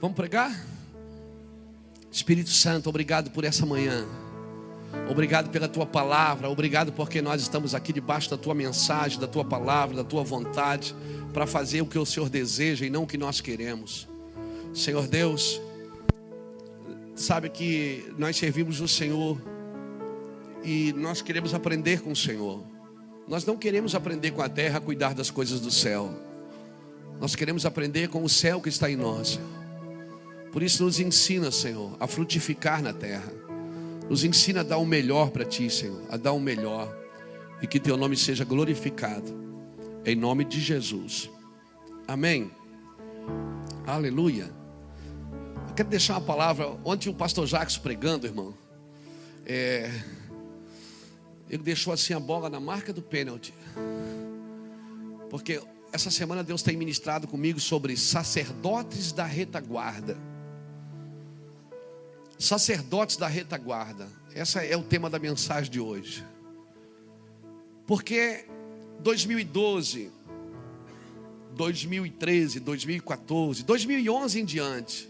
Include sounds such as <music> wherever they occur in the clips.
Vamos pregar? Espírito Santo, obrigado por essa manhã. Obrigado pela tua palavra, obrigado porque nós estamos aqui debaixo da tua mensagem, da tua palavra, da tua vontade, para fazer o que o Senhor deseja e não o que nós queremos. Senhor Deus, sabe que nós servimos o Senhor e nós queremos aprender com o Senhor. Nós não queremos aprender com a terra a cuidar das coisas do céu. Nós queremos aprender com o céu que está em nós. Por isso, nos ensina, Senhor, a frutificar na terra. Nos ensina a dar o melhor para Ti, Senhor, a dar o melhor. E que Teu nome seja glorificado. Em nome de Jesus. Amém. Aleluia. Eu quero deixar uma palavra. Ontem o pastor Jacques pregando, irmão. É, ele deixou assim a bola na marca do pênalti. Porque essa semana Deus tem ministrado comigo sobre sacerdotes da retaguarda. Sacerdotes da retaguarda. Esse é o tema da mensagem de hoje. Porque 2012, 2013, 2014, 2011 em diante,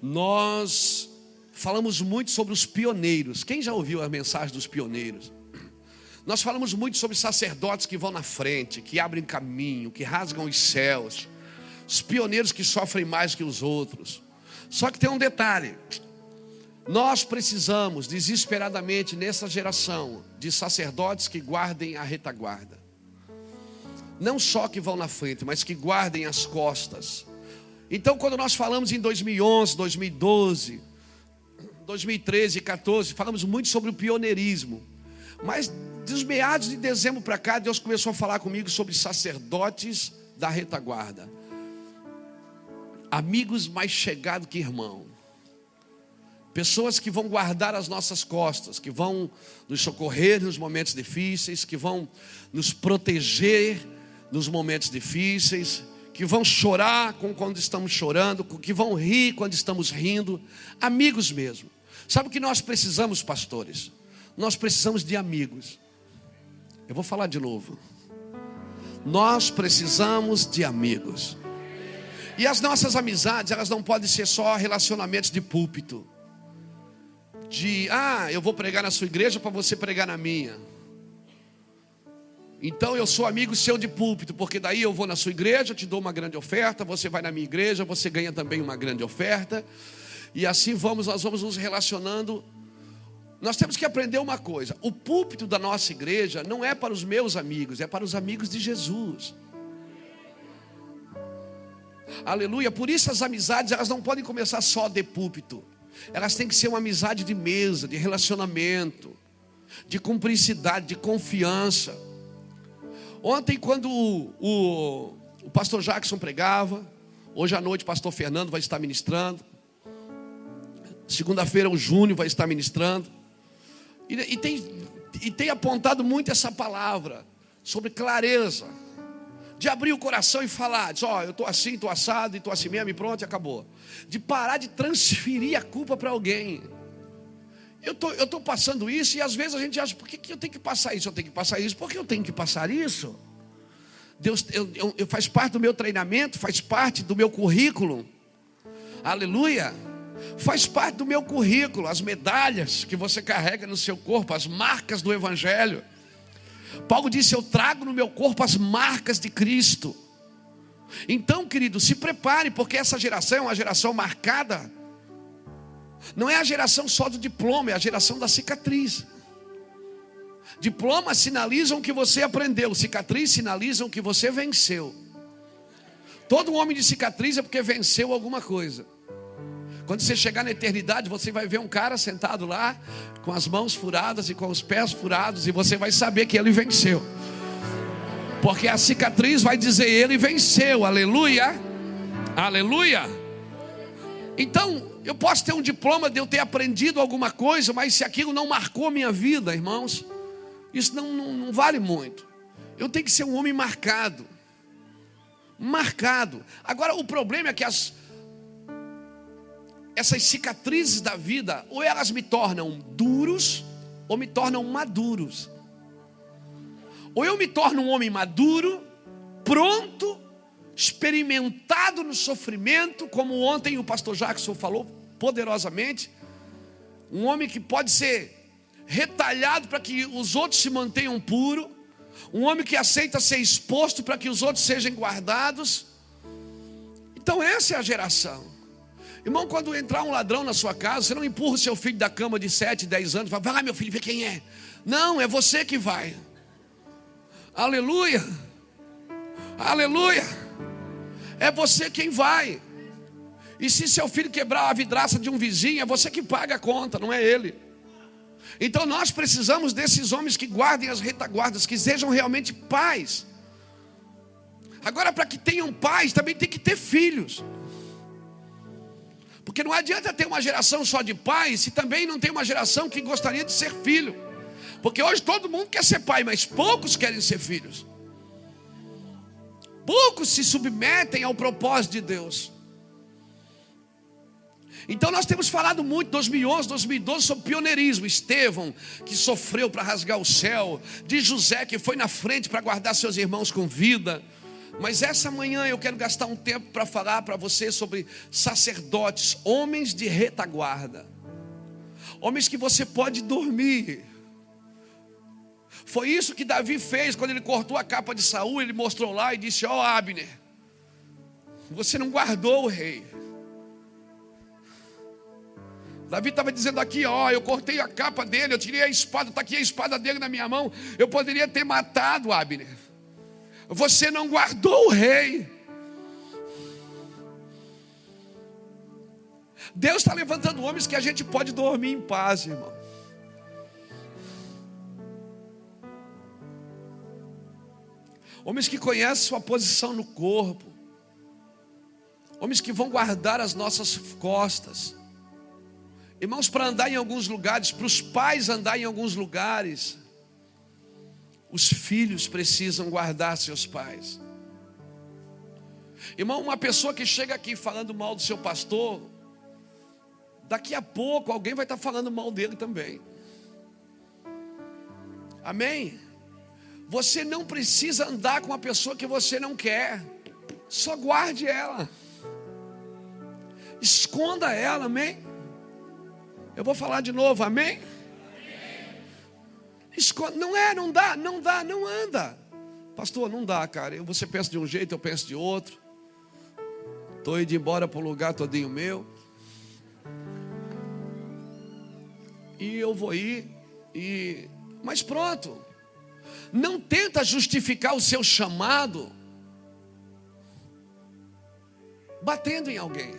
nós falamos muito sobre os pioneiros. Quem já ouviu a mensagem dos pioneiros? Nós falamos muito sobre sacerdotes que vão na frente, que abrem caminho, que rasgam os céus. Os pioneiros que sofrem mais que os outros. Só que tem um detalhe. Nós precisamos desesperadamente nessa geração de sacerdotes que guardem a retaguarda. Não só que vão na frente, mas que guardem as costas. Então, quando nós falamos em 2011, 2012, 2013 e 14, falamos muito sobre o pioneirismo. Mas dos meados de dezembro para cá, Deus começou a falar comigo sobre sacerdotes da retaguarda amigos mais chegados que irmão. Pessoas que vão guardar as nossas costas, que vão nos socorrer nos momentos difíceis, que vão nos proteger nos momentos difíceis, que vão chorar quando estamos chorando, que vão rir quando estamos rindo, amigos mesmo. Sabe o que nós precisamos, pastores? Nós precisamos de amigos. Eu vou falar de novo. Nós precisamos de amigos. E as nossas amizades, elas não podem ser só relacionamentos de púlpito. De, ah, eu vou pregar na sua igreja para você pregar na minha. Então eu sou amigo seu de púlpito, porque daí eu vou na sua igreja, te dou uma grande oferta, você vai na minha igreja, você ganha também uma grande oferta. E assim vamos, nós vamos nos relacionando. Nós temos que aprender uma coisa: o púlpito da nossa igreja não é para os meus amigos, é para os amigos de Jesus. Aleluia. Por isso as amizades, elas não podem começar só de púlpito. Elas têm que ser uma amizade de mesa, de relacionamento, de cumplicidade, de confiança. Ontem, quando o, o, o pastor Jackson pregava, hoje à noite o pastor Fernando vai estar ministrando. Segunda-feira o Júnior vai estar ministrando. E, e, tem, e tem apontado muito essa palavra sobre clareza de abrir o coração e falar, ó, oh, eu estou assim, estou assado, estou assim mesmo, e pronto, e acabou. De parar de transferir a culpa para alguém. Eu tô, estou passando isso e às vezes a gente acha, por que, que eu tenho que passar isso? Eu tenho que passar isso, por que eu tenho que passar isso? Deus, eu, eu, eu faz parte do meu treinamento, faz parte do meu currículo. Aleluia. Faz parte do meu currículo, as medalhas que você carrega no seu corpo, as marcas do Evangelho. Paulo disse: Eu trago no meu corpo as marcas de Cristo. Então, querido, se prepare, porque essa geração é uma geração marcada. Não é a geração só do diploma, é a geração da cicatriz. Diplomas sinalizam que você aprendeu, cicatriz sinalizam que você venceu. Todo homem de cicatriz é porque venceu alguma coisa. Quando você chegar na eternidade, você vai ver um cara sentado lá, com as mãos furadas e com os pés furados, e você vai saber que ele venceu. Porque a cicatriz vai dizer: ele venceu, aleluia, aleluia. Então, eu posso ter um diploma de eu ter aprendido alguma coisa, mas se aquilo não marcou minha vida, irmãos, isso não, não, não vale muito. Eu tenho que ser um homem marcado. Marcado. Agora, o problema é que as, essas cicatrizes da vida, ou elas me tornam duros, ou me tornam maduros. Ou eu me torno um homem maduro, pronto, experimentado no sofrimento, como ontem o pastor Jackson falou poderosamente, um homem que pode ser retalhado para que os outros se mantenham puros, um homem que aceita ser exposto para que os outros sejam guardados. Então, essa é a geração. Irmão, quando entrar um ladrão na sua casa, você não empurra o seu filho da cama de 7, 10 anos, vai lá, meu filho, vê quem é. Não, é você que vai. Aleluia. Aleluia. É você quem vai. E se seu filho quebrar a vidraça de um vizinho, é você que paga a conta, não é ele. Então nós precisamos desses homens que guardem as retaguardas, que sejam realmente pais. Agora, para que tenham pais, também tem que ter filhos. Porque não adianta ter uma geração só de pais, se também não tem uma geração que gostaria de ser filho. Porque hoje todo mundo quer ser pai, mas poucos querem ser filhos. Poucos se submetem ao propósito de Deus. Então nós temos falado muito 2011, 2012 sobre pioneirismo, Estevão que sofreu para rasgar o céu, de José que foi na frente para guardar seus irmãos com vida. Mas essa manhã eu quero gastar um tempo para falar para você sobre sacerdotes, homens de retaguarda. Homens que você pode dormir. Foi isso que Davi fez quando ele cortou a capa de Saul, ele mostrou lá e disse: "Ó oh, Abner, você não guardou o rei. Davi estava dizendo aqui, ó, eu cortei a capa dele, eu tirei a espada, está aqui a espada dele na minha mão. Eu poderia ter matado Abner. Você não guardou o rei. Deus está levantando homens que a gente pode dormir em paz, irmão. Homens que conhecem sua posição no corpo. Homens que vão guardar as nossas costas. Irmãos, para andar em alguns lugares, para os pais andar em alguns lugares, os filhos precisam guardar seus pais. Irmão, uma pessoa que chega aqui falando mal do seu pastor, daqui a pouco alguém vai estar falando mal dele também. Amém? Você não precisa andar com uma pessoa que você não quer, só guarde ela, esconda ela, amém? Eu vou falar de novo, amém? Não é, não dá, não dá, não anda. Pastor, não dá, cara. Você pensa de um jeito, eu penso de outro. Estou indo embora para um lugar todinho meu. E eu vou ir. E... Mas pronto. Não tenta justificar o seu chamado batendo em alguém.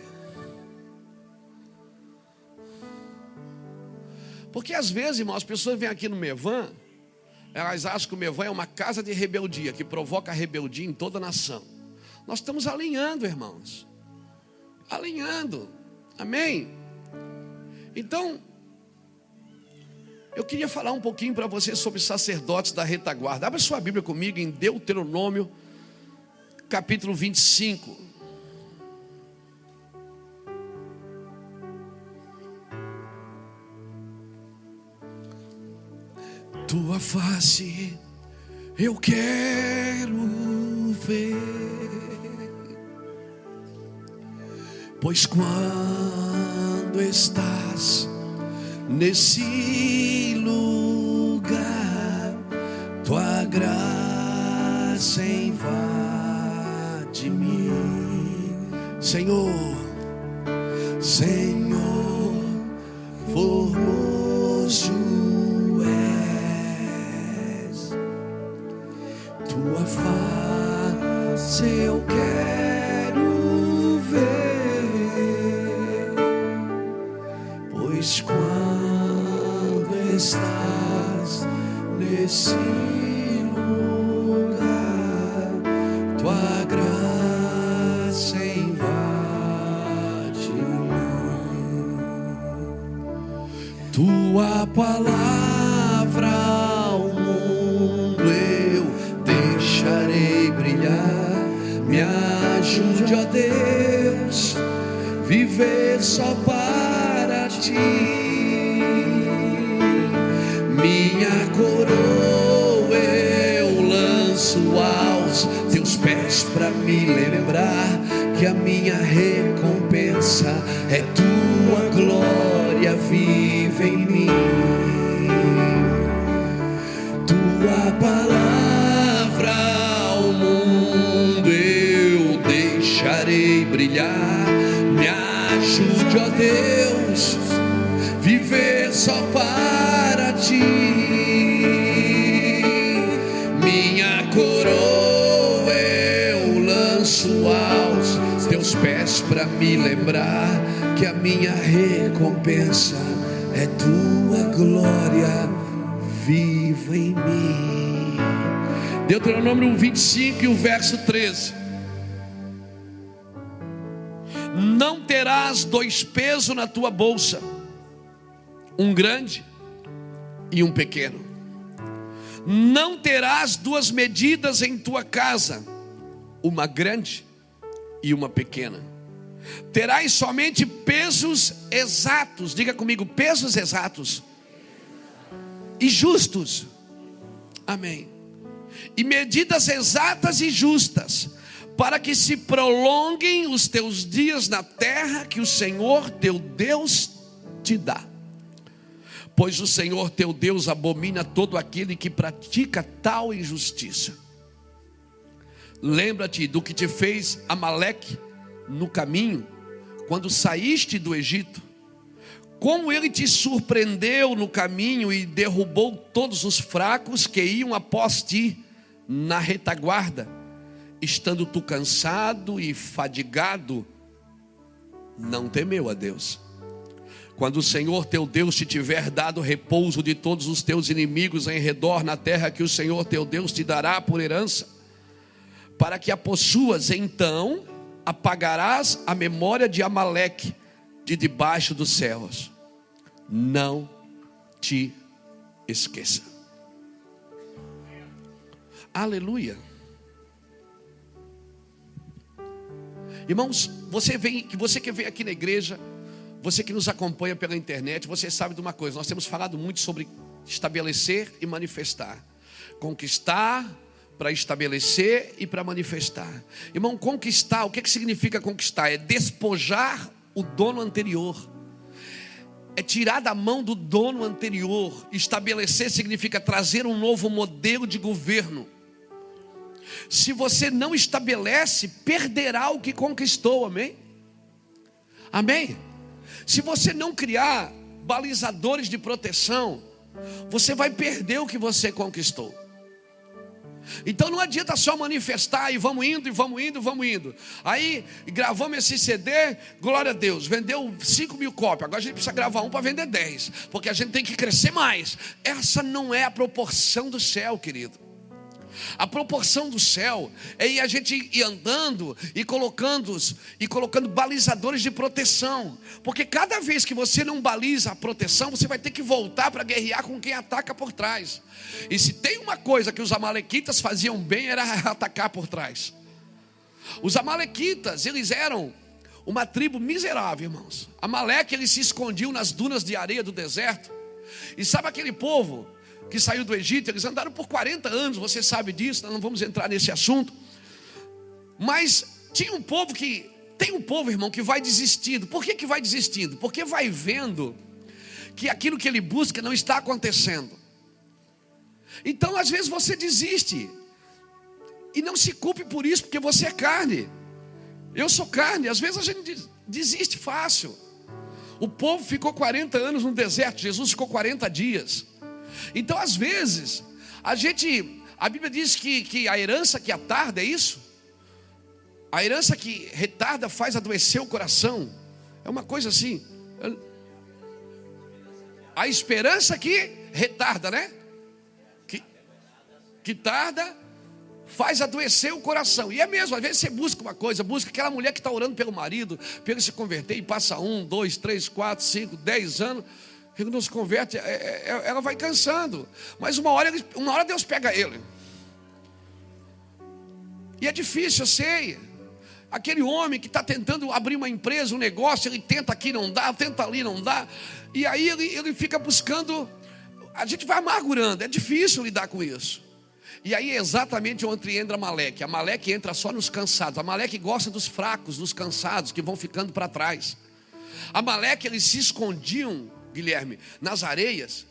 Porque às vezes, irmãos, as pessoas vêm aqui no Mevan, elas acham que o Mevan é uma casa de rebeldia, que provoca rebeldia em toda a nação. Nós estamos alinhando, irmãos. Alinhando. Amém? Então, eu queria falar um pouquinho para você sobre sacerdotes da retaguarda. Abra sua Bíblia comigo em Deuteronômio, capítulo 25. Tua face eu quero ver, pois quando estás nesse lugar, tua graça invade-me, Senhor, Senhor, formoso. Face eu quero ver, pois quando estás nesse lugar, tua graça invade tua palavra. Ajude, ó Deus, viver só para ti. Minha coroa eu lanço aos teus pés para me lembrar que a minha recompensa é tua glória viva em mim. Tua palavra brilhar. Me ajude, ó Deus, viver só para ti. Minha coroa eu lanço aos teus pés para me lembrar que a minha recompensa é tua glória viva em mim. Deuteronômio 25 e o verso 13. Terás dois pesos na tua bolsa, um grande e um pequeno. Não terás duas medidas em tua casa, uma grande e uma pequena. Terás somente pesos exatos, diga comigo, pesos exatos e justos. Amém. E medidas exatas e justas, para que se prolonguem os teus dias na terra que o Senhor teu Deus te dá. Pois o Senhor teu Deus abomina todo aquele que pratica tal injustiça. Lembra-te do que te fez Amaleque no caminho, quando saíste do Egito como ele te surpreendeu no caminho e derrubou todos os fracos que iam após ti na retaguarda, estando tu cansado e fadigado, não temeu a Deus. Quando o Senhor teu Deus te tiver dado repouso de todos os teus inimigos em redor na terra que o Senhor teu Deus te dará por herança, para que a possuas, então apagarás a memória de Amaleque de debaixo dos céus não te esqueça. Aleluia. Irmãos, você vem, você que vem aqui na igreja, você que nos acompanha pela internet, você sabe de uma coisa, nós temos falado muito sobre estabelecer e manifestar. Conquistar para estabelecer e para manifestar. Irmão, conquistar, o que, é que significa conquistar? É despojar o dono anterior é tirar da mão do dono anterior. Estabelecer significa trazer um novo modelo de governo. Se você não estabelece, perderá o que conquistou, amém? Amém? Se você não criar balizadores de proteção, você vai perder o que você conquistou. Então não adianta só manifestar e vamos indo, e vamos indo, e vamos indo. Aí gravamos esse CD, glória a Deus, vendeu 5 mil cópias. Agora a gente precisa gravar um para vender 10, porque a gente tem que crescer mais. Essa não é a proporção do céu, querido. A proporção do céu é a gente ir andando e colocando e colocando balizadores de proteção, porque cada vez que você não baliza a proteção, você vai ter que voltar para guerrear com quem ataca por trás. E se tem uma coisa que os amalequitas faziam bem era <laughs> atacar por trás. Os amalequitas, eles eram uma tribo miserável, irmãos. Amaleque, ele se escondiam nas dunas de areia do deserto. E sabe aquele povo que saiu do Egito, eles andaram por 40 anos, você sabe disso, nós não vamos entrar nesse assunto. Mas tinha um povo que, tem um povo, irmão, que vai desistindo. Por que, que vai desistindo? Porque vai vendo que aquilo que ele busca não está acontecendo. Então, às vezes, você desiste. E não se culpe por isso, porque você é carne. Eu sou carne. Às vezes a gente desiste fácil. O povo ficou 40 anos no deserto, Jesus ficou 40 dias. Então, às vezes, a gente, a Bíblia diz que, que a herança que atarda é isso. A herança que retarda faz adoecer o coração. É uma coisa assim. A esperança que retarda, né? Que, que tarda faz adoecer o coração. E é mesmo, às vezes você busca uma coisa, busca aquela mulher que está orando pelo marido, ele se converter e passa um, dois, três, quatro, cinco, dez anos ele não se converte, é, é, é, ela vai cansando. Mas uma hora, uma hora Deus pega ele. E é difícil, eu sei. Aquele homem que está tentando abrir uma empresa, um negócio, ele tenta aqui, não dá, tenta ali, não dá. E aí ele, ele fica buscando. A gente vai amargurando, é difícil lidar com isso. E aí é exatamente onde entra Amaleque. Amaleque entra só nos cansados. Amaleque gosta dos fracos, dos cansados, que vão ficando para trás. Amaleque, eles se escondiam, Guilherme, nas areias.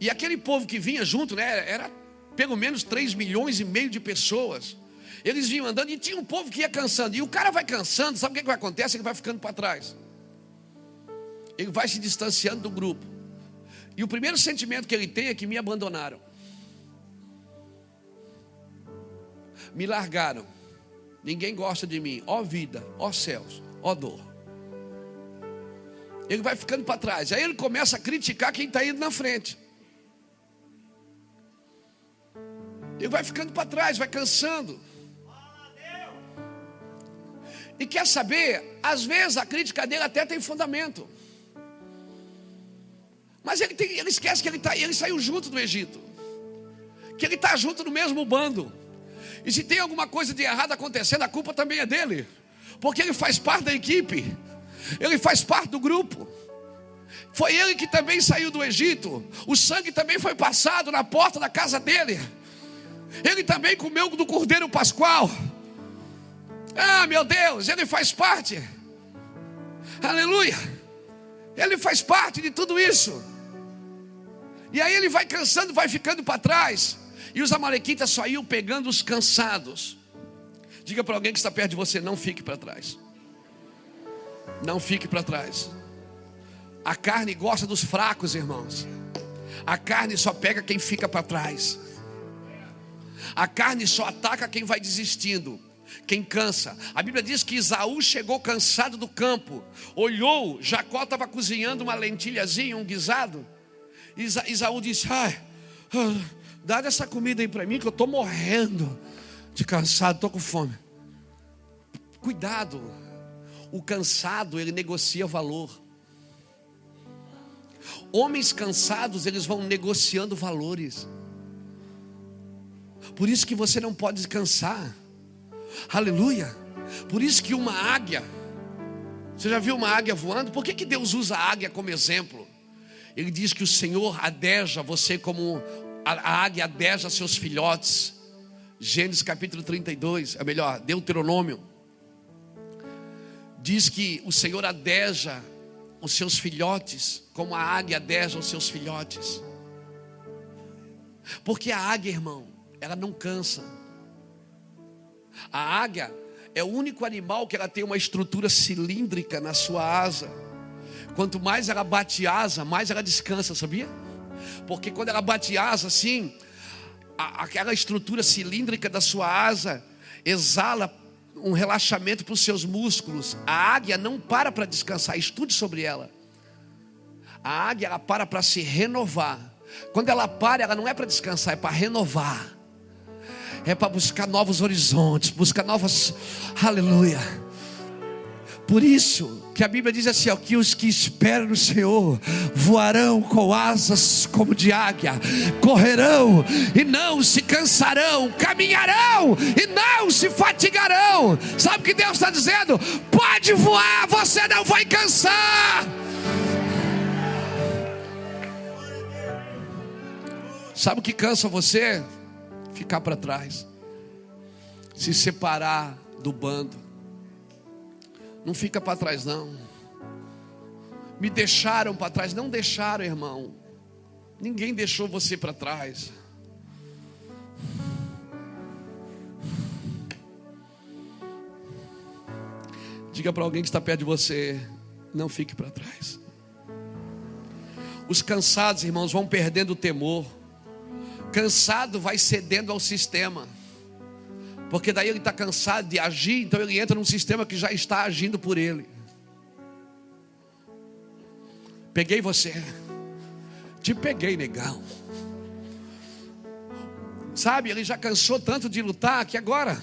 E aquele povo que vinha junto, né, era pelo menos 3 milhões e meio de pessoas. Eles vinham andando e tinha um povo que ia cansando. E o cara vai cansando, sabe o que, que vai acontecer? Ele vai ficando para trás. Ele vai se distanciando do grupo. E o primeiro sentimento que ele tem é que me abandonaram. Me largaram. Ninguém gosta de mim. Ó vida, ó céus, ó dor. Ele vai ficando para trás. Aí ele começa a criticar quem está indo na frente. Ele vai ficando para trás, vai cansando. E quer saber? Às vezes a crítica dele até tem fundamento. Mas ele, tem, ele esquece que ele, tá, ele saiu junto do Egito. Que ele está junto no mesmo bando. E se tem alguma coisa de errado acontecendo, a culpa também é dele. Porque ele faz parte da equipe. Ele faz parte do grupo. Foi ele que também saiu do Egito. O sangue também foi passado na porta da casa dele. Ele também comeu do cordeiro pascual. Ah, meu Deus, ele faz parte. Aleluia. Ele faz parte de tudo isso. E aí ele vai cansando, vai ficando para trás. E os amalequitas só iam pegando os cansados. Diga para alguém que está perto de você: não fique para trás. Não fique para trás. A carne gosta dos fracos, irmãos. A carne só pega quem fica para trás. A carne só ataca quem vai desistindo, quem cansa. A Bíblia diz que Isaú chegou cansado do campo, olhou, Jacó estava cozinhando uma lentilhazinha, um guisado. Isa, Isaú disse: Ai, ah, dá essa comida aí para mim, que eu estou morrendo de cansado, estou com fome. Cuidado, o cansado ele negocia valor. Homens cansados, eles vão negociando valores. Por isso que você não pode descansar. Aleluia. Por isso que uma águia, você já viu uma águia voando? Por que, que Deus usa a águia como exemplo? Ele diz que o Senhor adeja você como a, águia adeja seus filhotes. Gênesis capítulo 32, é melhor, Deuteronômio. Diz que o Senhor adeja os seus filhotes, como a águia adeja os seus filhotes. Porque a águia, irmão, ela não cansa. A águia é o único animal que ela tem uma estrutura cilíndrica na sua asa. Quanto mais ela bate asa, mais ela descansa, sabia? Porque quando ela bate asa assim, a, aquela estrutura cilíndrica da sua asa exala um relaxamento para os seus músculos. A águia não para para descansar, estude sobre ela. A águia ela para para se renovar. Quando ela para, ela não é para descansar, é para renovar é para buscar novos horizontes, buscar novas. Aleluia. Por isso que a Bíblia diz assim: ó, que os que esperam no Senhor voarão com asas como de águia, correrão e não se cansarão, caminharão e não se fatigarão. Sabe o que Deus está dizendo? Pode voar, você não vai cansar. Sabe o que cansa você? ficar para trás, se separar do bando. Não fica para trás, não. Me deixaram para trás, não deixaram, irmão. Ninguém deixou você para trás. Diga para alguém que está perto de você: não fique para trás. Os cansados, irmãos, vão perdendo o temor. Cansado vai cedendo ao sistema. Porque daí ele está cansado de agir, então ele entra num sistema que já está agindo por ele. Peguei você. Te peguei, negão. Sabe, ele já cansou tanto de lutar que agora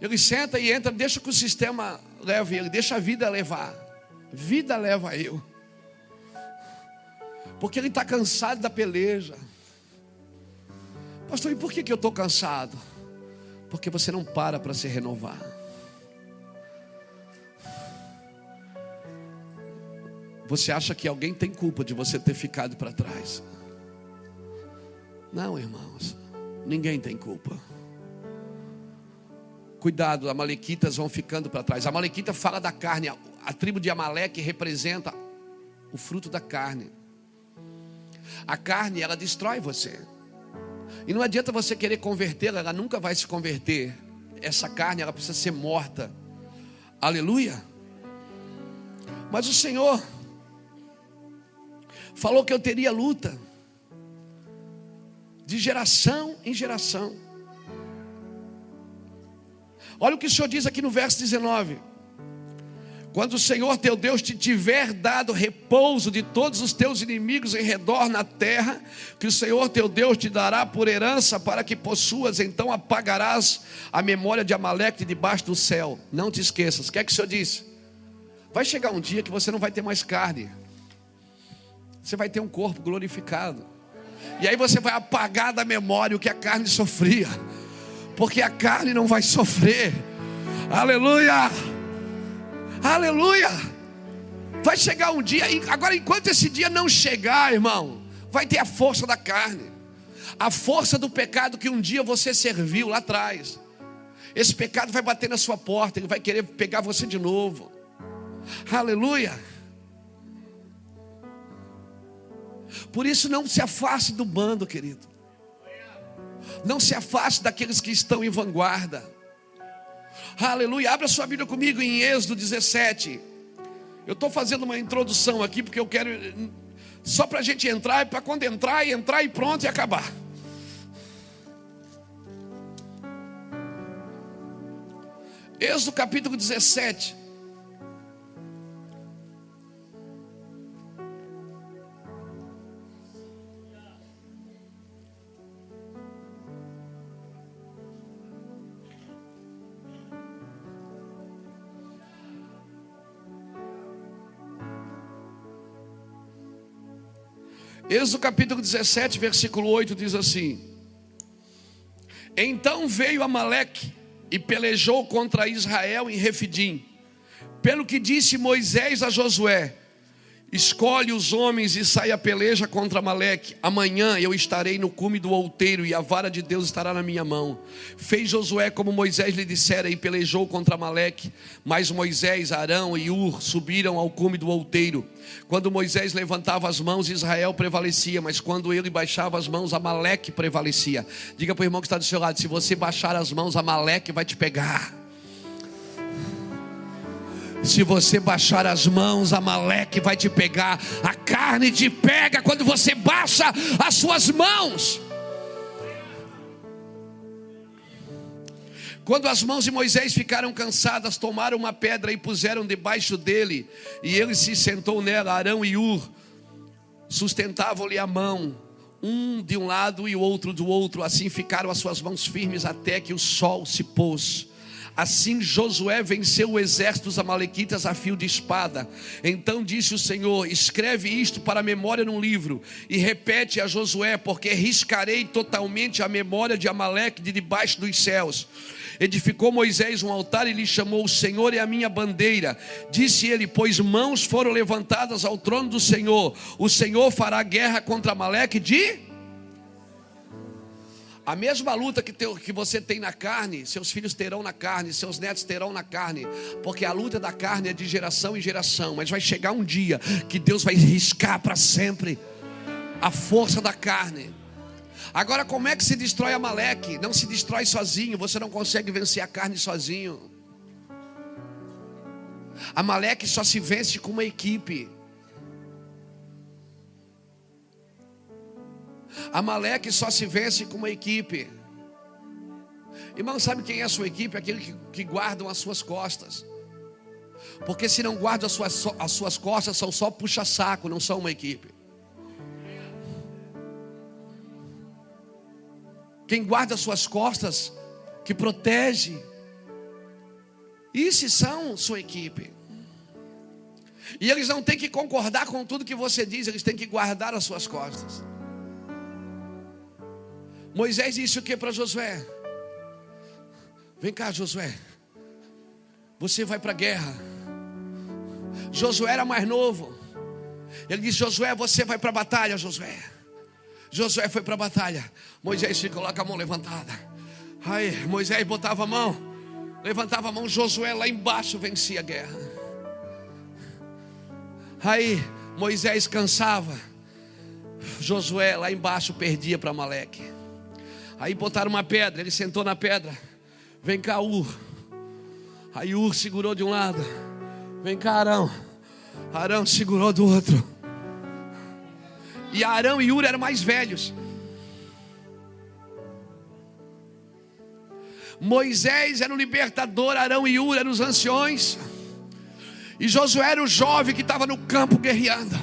ele senta e entra, deixa que o sistema leve ele, deixa a vida levar. Vida leva eu. Porque ele está cansado da peleja. Pastor, e por que, que eu estou cansado? Porque você não para para se renovar. Você acha que alguém tem culpa de você ter ficado para trás? Não, irmãos, ninguém tem culpa. Cuidado, amalequitas vão ficando para trás. A amalequita fala da carne, a tribo de Amaleque representa o fruto da carne. A carne, ela destrói você. E não adianta você querer convertê-la, ela nunca vai se converter. Essa carne, ela precisa ser morta. Aleluia. Mas o Senhor falou que eu teria luta de geração em geração. Olha o que o Senhor diz aqui no verso 19. Quando o Senhor teu Deus te tiver dado repouso de todos os teus inimigos em redor na terra, que o Senhor teu Deus te dará por herança para que possuas, então apagarás a memória de Amaleque debaixo do céu. Não te esqueças. O que é que o Senhor disse? Vai chegar um dia que você não vai ter mais carne. Você vai ter um corpo glorificado. E aí você vai apagar da memória o que a carne sofria. Porque a carne não vai sofrer. Aleluia! Aleluia! Vai chegar um dia, agora enquanto esse dia não chegar, irmão, vai ter a força da carne, a força do pecado que um dia você serviu lá atrás. Esse pecado vai bater na sua porta, ele vai querer pegar você de novo. Aleluia! Por isso não se afaste do bando, querido. Não se afaste daqueles que estão em vanguarda. Aleluia. Abra sua Bíblia comigo em Êxodo 17. Eu estou fazendo uma introdução aqui porque eu quero. Só para a gente entrar, para quando entrar, e entrar e pronto e acabar. Êxodo capítulo 17. Êxodo capítulo 17, versículo 8 diz assim: Então veio Amaleque e pelejou contra Israel em Refidim. Pelo que disse Moisés a Josué: Escolhe os homens e sai a peleja contra Maleque. Amanhã eu estarei no cume do outeiro e a vara de Deus estará na minha mão. Fez Josué como Moisés lhe dissera e pelejou contra Maleque. Mas Moisés, Arão e Ur subiram ao cume do outeiro. Quando Moisés levantava as mãos, Israel prevalecia, mas quando ele baixava as mãos, Amaleque prevalecia. Diga para o irmão que está do seu lado: se você baixar as mãos, Amaleque vai te pegar. Se você baixar as mãos, a Maleque vai te pegar. A carne te pega quando você baixa as suas mãos. Quando as mãos de Moisés ficaram cansadas, tomaram uma pedra e puseram debaixo dele, e ele se sentou nela. Arão e Ur sustentavam-lhe a mão, um de um lado e o outro do outro. Assim ficaram as suas mãos firmes até que o sol se pôs. Assim Josué venceu o exército dos Amalequitas a fio de espada. Então disse o Senhor: Escreve isto para a memória num livro e repete a Josué, porque riscarei totalmente a memória de Amaleque de debaixo dos céus. Edificou Moisés um altar e lhe chamou: O Senhor é a minha bandeira. Disse ele: Pois mãos foram levantadas ao trono do Senhor. O Senhor fará guerra contra Amaleque de a mesma luta que, que você tem na carne, seus filhos terão na carne, seus netos terão na carne, porque a luta da carne é de geração em geração, mas vai chegar um dia que Deus vai riscar para sempre a força da carne. Agora, como é que se destrói a Maleque? Não se destrói sozinho, você não consegue vencer a carne sozinho. A Maleque só se vence com uma equipe. Amaleque só se vence com uma equipe. Irmão, sabe quem é a sua equipe? Aquele que, que guardam as suas costas. Porque se não guardam as suas, as suas costas, são só puxa-saco, não são uma equipe. Quem guarda as suas costas, que protege, esses são sua equipe. E eles não têm que concordar com tudo que você diz, eles têm que guardar as suas costas. Moisés disse o que para Josué? Vem cá, Josué. Você vai para a guerra. Josué era mais novo. Ele disse: Josué, você vai para a batalha, Josué. Josué foi para a batalha. Moisés lá com a mão levantada. Aí Moisés botava a mão, levantava a mão. Josué lá embaixo vencia a guerra. Aí Moisés cansava. Josué lá embaixo perdia para Maleque. Aí botaram uma pedra, ele sentou na pedra. Vem cá, Ur. Aí Ur segurou de um lado. Vem cá, Arão. Arão segurou do outro. E Arão e Ur eram mais velhos. Moisés era o libertador, Arão e Ur eram os anciões. E Josué era o jovem que estava no campo guerreando.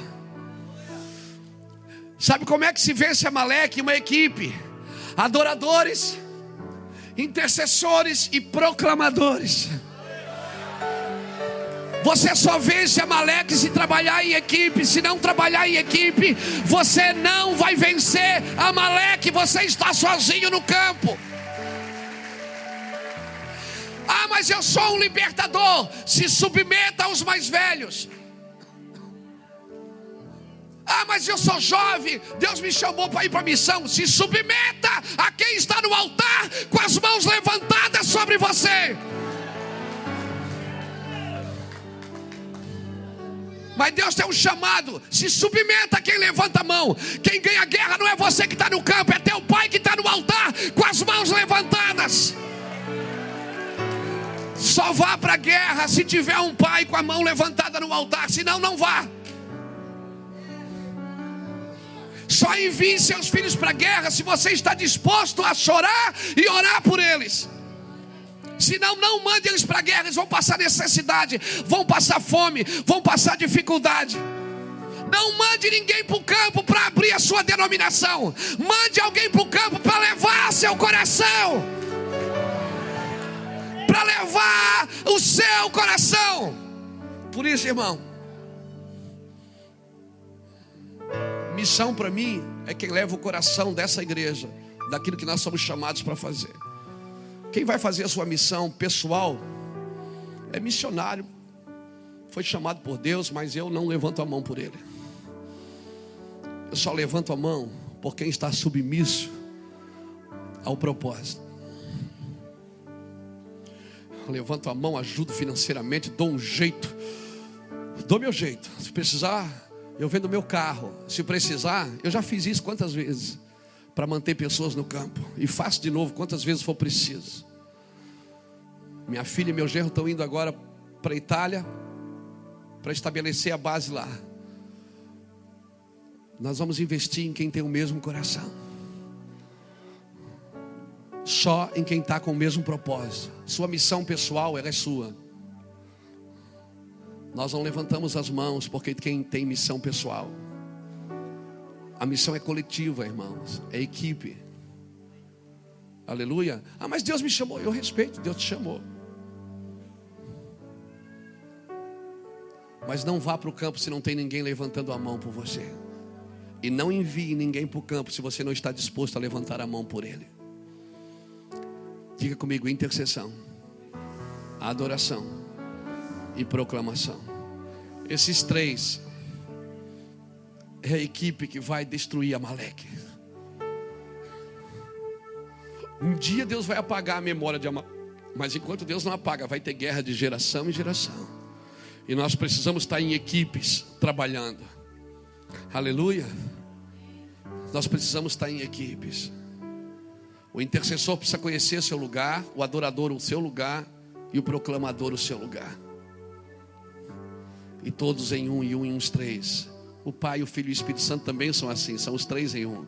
Sabe como é que se vence Amaleque? Uma equipe: adoradores, intercessores e proclamadores. Você só vence Amaleque se trabalhar em equipe. Se não trabalhar em equipe, você não vai vencer Amaleque. Você está sozinho no campo. Ah, mas eu sou um libertador. Se submeta aos mais velhos. Ah, mas eu sou jovem. Deus me chamou para ir para a missão. Se submeta a quem está no altar com as mãos levantadas sobre você. Mas Deus tem um chamado. Se submeta a quem levanta a mão. Quem ganha a guerra não é você que está no campo, é teu pai que está no altar com as mãos levantadas. Só vá para a guerra se tiver um pai com a mão levantada no altar, senão não vá. Só envie seus filhos para a guerra se você está disposto a chorar e orar por eles. Senão, não mande eles para a guerra, eles vão passar necessidade, vão passar fome, vão passar dificuldade. Não mande ninguém para o campo para abrir a sua denominação. Mande alguém para o campo para levar seu coração. Para levar o seu coração. Por isso, irmão, missão para mim é quem leva o coração dessa igreja, daquilo que nós somos chamados para fazer. Quem vai fazer a sua missão pessoal é missionário. Foi chamado por Deus, mas eu não levanto a mão por ele. Eu só levanto a mão por quem está submisso ao propósito. Levanto a mão, ajudo financeiramente, dou um jeito, dou meu jeito. Se precisar, eu vendo meu carro. Se precisar, eu já fiz isso quantas vezes para manter pessoas no campo. E faço de novo quantas vezes for preciso. Minha filha e meu genro estão indo agora para a Itália para estabelecer a base lá. Nós vamos investir em quem tem o mesmo coração. Só em quem está com o mesmo propósito. Sua missão pessoal ela é sua. Nós não levantamos as mãos porque quem tem missão pessoal. A missão é coletiva, irmãos, é equipe. Aleluia. Ah, mas Deus me chamou. Eu respeito, Deus te chamou. Mas não vá para o campo se não tem ninguém levantando a mão por você. E não envie ninguém para o campo se você não está disposto a levantar a mão por ele. Diga comigo: intercessão, adoração e proclamação. Esses três é a equipe que vai destruir Amaleque. Um dia Deus vai apagar a memória de Amaleque. Mas enquanto Deus não apaga, vai ter guerra de geração em geração. E nós precisamos estar em equipes trabalhando. Aleluia. Nós precisamos estar em equipes. O intercessor precisa conhecer seu lugar, o adorador o seu lugar e o proclamador o seu lugar. E todos em um e um em uns três. O Pai, o Filho e o Espírito Santo também são assim, são os três em um.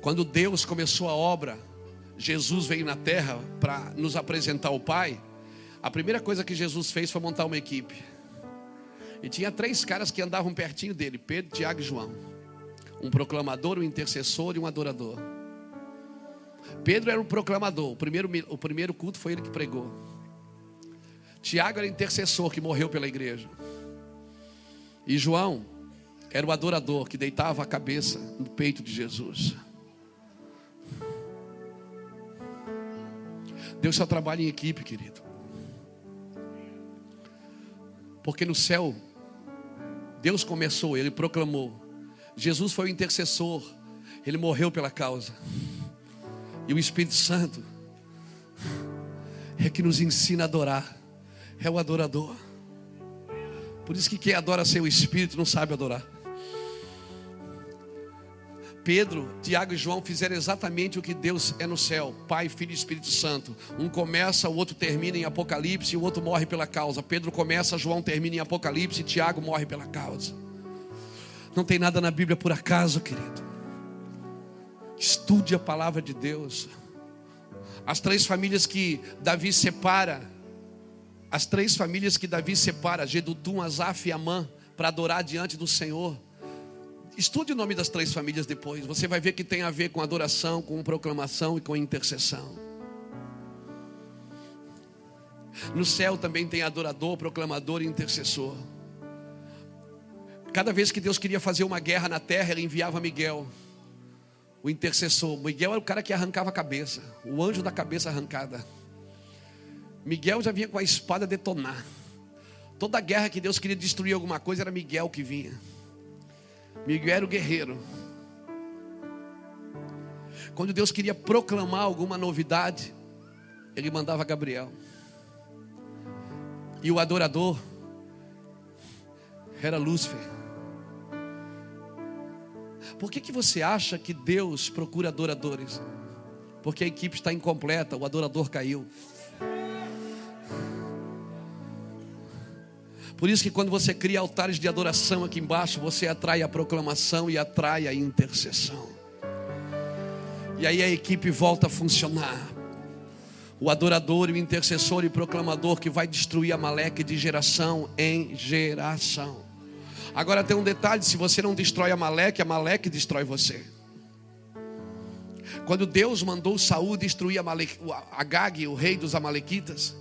Quando Deus começou a obra, Jesus veio na terra para nos apresentar o Pai. A primeira coisa que Jesus fez foi montar uma equipe. E tinha três caras que andavam pertinho dele: Pedro, Tiago e João. Um proclamador, um intercessor e um adorador. Pedro era o proclamador. O primeiro, o primeiro culto foi ele que pregou. Tiago era intercessor que morreu pela igreja. E João era o adorador que deitava a cabeça no peito de Jesus. Deus só trabalha em equipe, querido. Porque no céu, Deus começou, Ele proclamou: Jesus foi o intercessor, ele morreu pela causa. E o Espírito Santo é que nos ensina a adorar, é o adorador. Por isso que quem adora sem o Espírito não sabe adorar. Pedro, Tiago e João fizeram exatamente o que Deus é no céu: Pai, Filho e Espírito Santo. Um começa, o outro termina em Apocalipse e o outro morre pela causa. Pedro começa, João termina em Apocalipse e Tiago morre pela causa. Não tem nada na Bíblia por acaso, querido. Estude a palavra de Deus. As três famílias que Davi separa, as três famílias que Davi separa, Gedutum, Asaf e Amã, para adorar diante do Senhor Estude o nome das três famílias depois. Você vai ver que tem a ver com adoração, com proclamação e com intercessão. No céu também tem adorador, proclamador e intercessor. Cada vez que Deus queria fazer uma guerra na terra, ele enviava Miguel, o intercessor. Miguel era o cara que arrancava a cabeça, o anjo da cabeça arrancada. Miguel já vinha com a espada detonar. Toda guerra que Deus queria destruir alguma coisa, era Miguel que vinha. Miguel era o guerreiro. Quando Deus queria proclamar alguma novidade, ele mandava Gabriel. E o adorador era Lúcifer. Por que, que você acha que Deus procura adoradores? Porque a equipe está incompleta, o adorador caiu. Por isso que quando você cria altares de adoração aqui embaixo, você atrai a proclamação e atrai a intercessão. E aí a equipe volta a funcionar. O adorador, o intercessor e proclamador que vai destruir a Maleque de geração em geração. Agora tem um detalhe: se você não destrói a Maleque, a Maleque destrói você. Quando Deus mandou Saul destruir a Agag, o rei dos Amalequitas,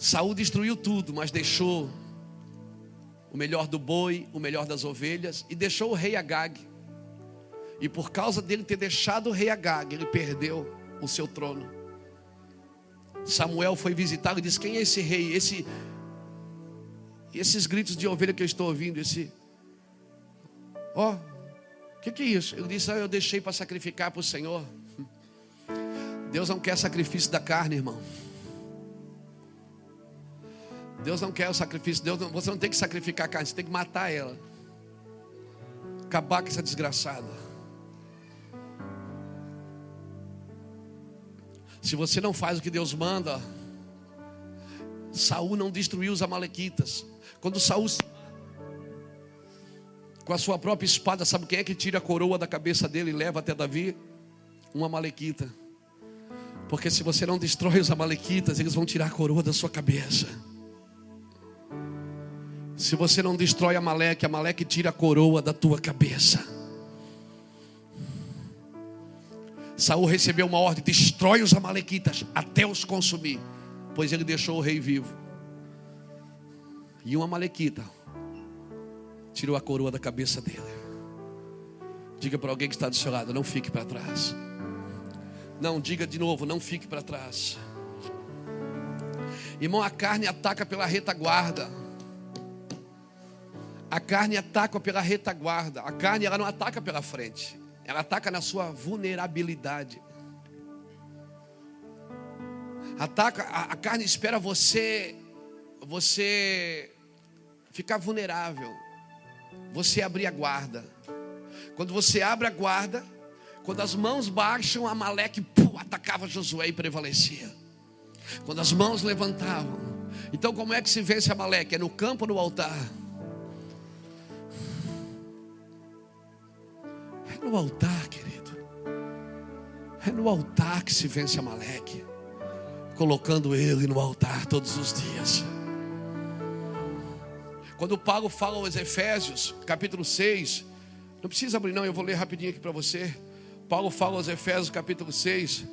Saul destruiu tudo, mas deixou o melhor do boi, o melhor das ovelhas e deixou o rei Agag. E por causa dele ter deixado o rei Agag, ele perdeu o seu trono. Samuel foi visitá-lo e disse: Quem é esse rei? Esse, esses gritos de ovelha que eu estou ouvindo, esse. Ó, oh, o que, que é isso? Ele disse: ah, Eu deixei para sacrificar para o Senhor. <laughs> Deus não quer sacrifício da carne, irmão. Deus não quer o sacrifício. Deus não, você não tem que sacrificar a carne, você tem que matar ela. Acabar com essa desgraçada. Se você não faz o que Deus manda, Saul não destruiu os amalequitas. Quando Saul com a sua própria espada, sabe quem é que tira a coroa da cabeça dele e leva até Davi? Um amalequita. Porque se você não destrói os amalequitas, eles vão tirar a coroa da sua cabeça. Se você não destrói a Maleque, a Maleque tira a coroa da tua cabeça. Saul recebeu uma ordem: destrói os amalequitas até os consumir, pois ele deixou o rei vivo. E uma amalequita tirou a coroa da cabeça dele. Diga para alguém que está do seu lado: não fique para trás. Não, diga de novo: não fique para trás. Irmão, a carne ataca pela retaguarda. A carne ataca pela retaguarda. A carne ela não ataca pela frente. Ela ataca na sua vulnerabilidade. Ataca, a, a carne espera você você ficar vulnerável. Você abrir a guarda. Quando você abre a guarda, quando as mãos baixam, Amaleque pum, atacava Josué e prevalecia. Quando as mãos levantavam. Então, como é que se vence Amaleque? É no campo ou no altar? No altar, querido. É no altar que se vence Amaleque. Colocando ele no altar todos os dias. Quando Paulo fala aos Efésios, capítulo 6, não precisa abrir, não, eu vou ler rapidinho aqui para você. Paulo fala aos Efésios, capítulo 6,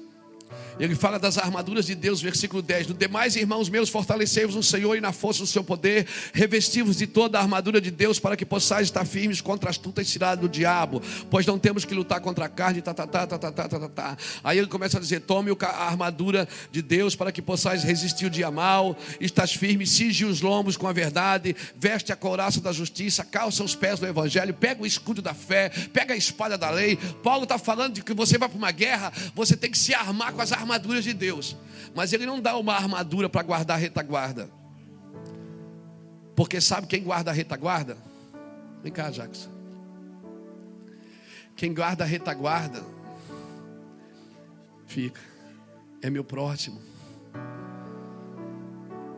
Ele fala das armaduras de Deus, versículo 10. No demais, irmãos meus, fortalecei-vos no Senhor e na força do seu poder, revesti-vos de toda a armadura de Deus, para que possais estar firmes contra as astutas ciladas do diabo, pois não temos que lutar contra a carne, tá, tá, tá, tá, tá, tá, tá, tá. Aí ele começa a dizer: tome a armadura de Deus para que possais resistir o dia mal, estás firme, cinge os lombos com a verdade, veste a couraça da justiça, calça os pés do evangelho, pega o escudo da fé, pega a espada da lei. Paulo está falando de que você vai para uma guerra, você tem que se armar com as armaduras de Deus. Mas ele não dá uma armadura para guardar a retaguarda. Porque sabe quem guarda a retaguarda? Vem cá, Jackson. Quem guarda a retaguarda fica. É meu próximo.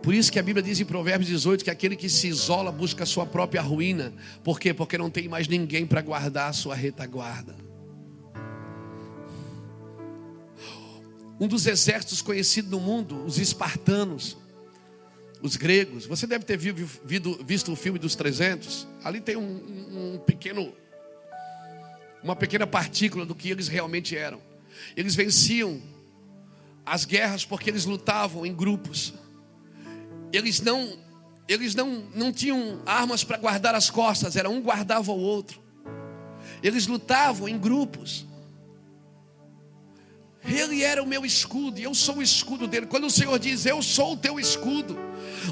Por isso que a Bíblia diz em Provérbios 18 que aquele que se isola busca a sua própria ruína. Por quê? Porque não tem mais ninguém para guardar a sua retaguarda. Um dos exércitos conhecidos no mundo, os espartanos, os gregos. Você deve ter visto o filme dos 300. Ali tem um, um pequeno, uma pequena partícula do que eles realmente eram. Eles venciam as guerras porque eles lutavam em grupos. Eles não, eles não, não tinham armas para guardar as costas, era um guardava o outro. Eles lutavam em grupos. Ele era o meu escudo e eu sou o escudo dele. Quando o Senhor diz, Eu sou o teu escudo,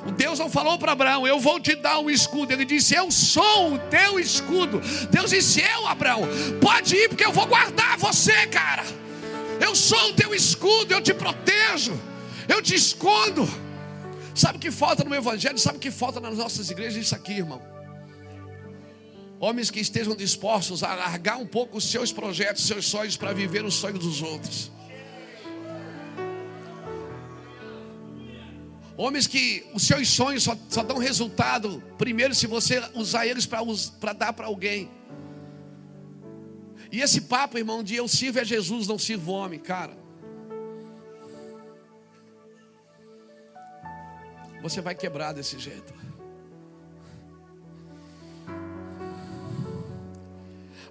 o Deus não falou para Abraão, Eu vou te dar um escudo. Ele disse, Eu sou o teu escudo. Deus disse, Eu, Abraão, pode ir porque eu vou guardar você, cara. Eu sou o teu escudo, eu te protejo, eu te escondo. Sabe o que falta no Evangelho? Sabe o que falta nas nossas igrejas? Isso aqui, irmão. Homens que estejam dispostos a largar um pouco os seus projetos, seus sonhos, para viver os sonhos dos outros. Homens que os seus sonhos só, só dão resultado, primeiro, se você usar eles para dar para alguém. E esse papo, irmão, de eu sirvo a Jesus, não sirvo homem, cara. Você vai quebrar desse jeito.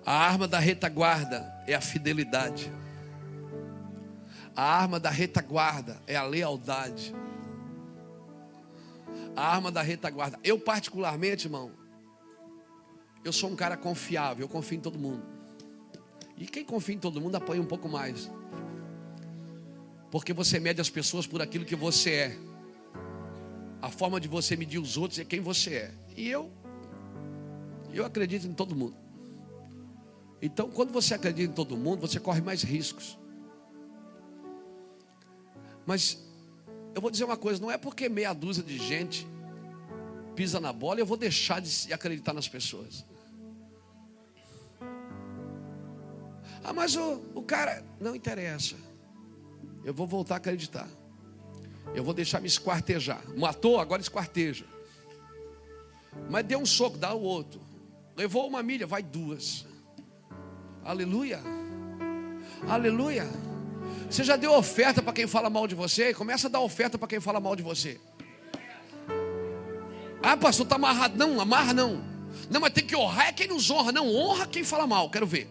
A arma da retaguarda é a fidelidade. A arma da retaguarda é a lealdade a arma da retaguarda. Eu, particularmente, irmão, eu sou um cara confiável, eu confio em todo mundo. E quem confia em todo mundo apanha um pouco mais. Porque você mede as pessoas por aquilo que você é. A forma de você medir os outros é quem você é. E eu, eu acredito em todo mundo. Então, quando você acredita em todo mundo, você corre mais riscos. Mas eu vou dizer uma coisa: não é porque meia dúzia de gente pisa na bola, eu vou deixar de acreditar nas pessoas. Ah, mas o, o cara, não interessa. Eu vou voltar a acreditar. Eu vou deixar me esquartejar. Matou, agora esquarteja. Mas deu um soco, dá o outro. Levou uma milha, vai duas. Aleluia. Aleluia. Você já deu oferta para quem fala mal de você? Começa a dar oferta para quem fala mal de você. Ah, pastor, está amarrado. Não, amarra não. Não, mas tem que honrar é quem nos honra. Não, honra quem fala mal. Quero ver.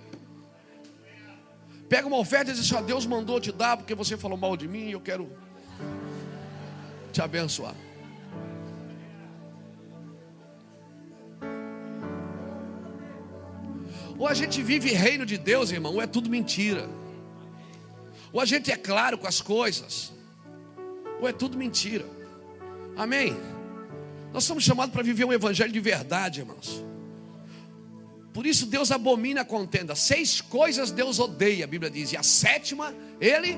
Pega uma oferta e diz assim: ó, Deus mandou te dar porque você falou mal de mim e eu quero te abençoar. Ou a gente vive reino de Deus, irmão, ou é tudo mentira. Ou a gente é claro com as coisas, ou é tudo mentira. Amém? Nós somos chamados para viver um evangelho de verdade, irmãos. Por isso Deus abomina a contenda. Seis coisas Deus odeia, a Bíblia diz. E a sétima, Ele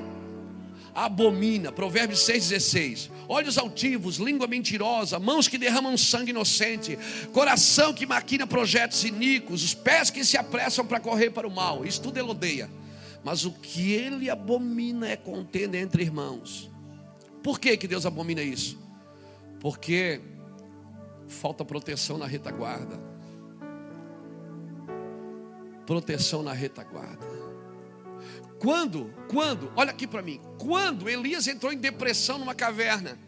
abomina. Provérbios 6,16. Olhos altivos, língua mentirosa, mãos que derramam sangue inocente, coração que maquina projetos iníquos, os pés que se apressam para correr para o mal. Isso tudo Ele odeia. Mas o que ele abomina é contenda entre irmãos. Por que, que Deus abomina isso? Porque falta proteção na retaguarda. Proteção na retaguarda. Quando, quando, olha aqui para mim, quando Elias entrou em depressão numa caverna,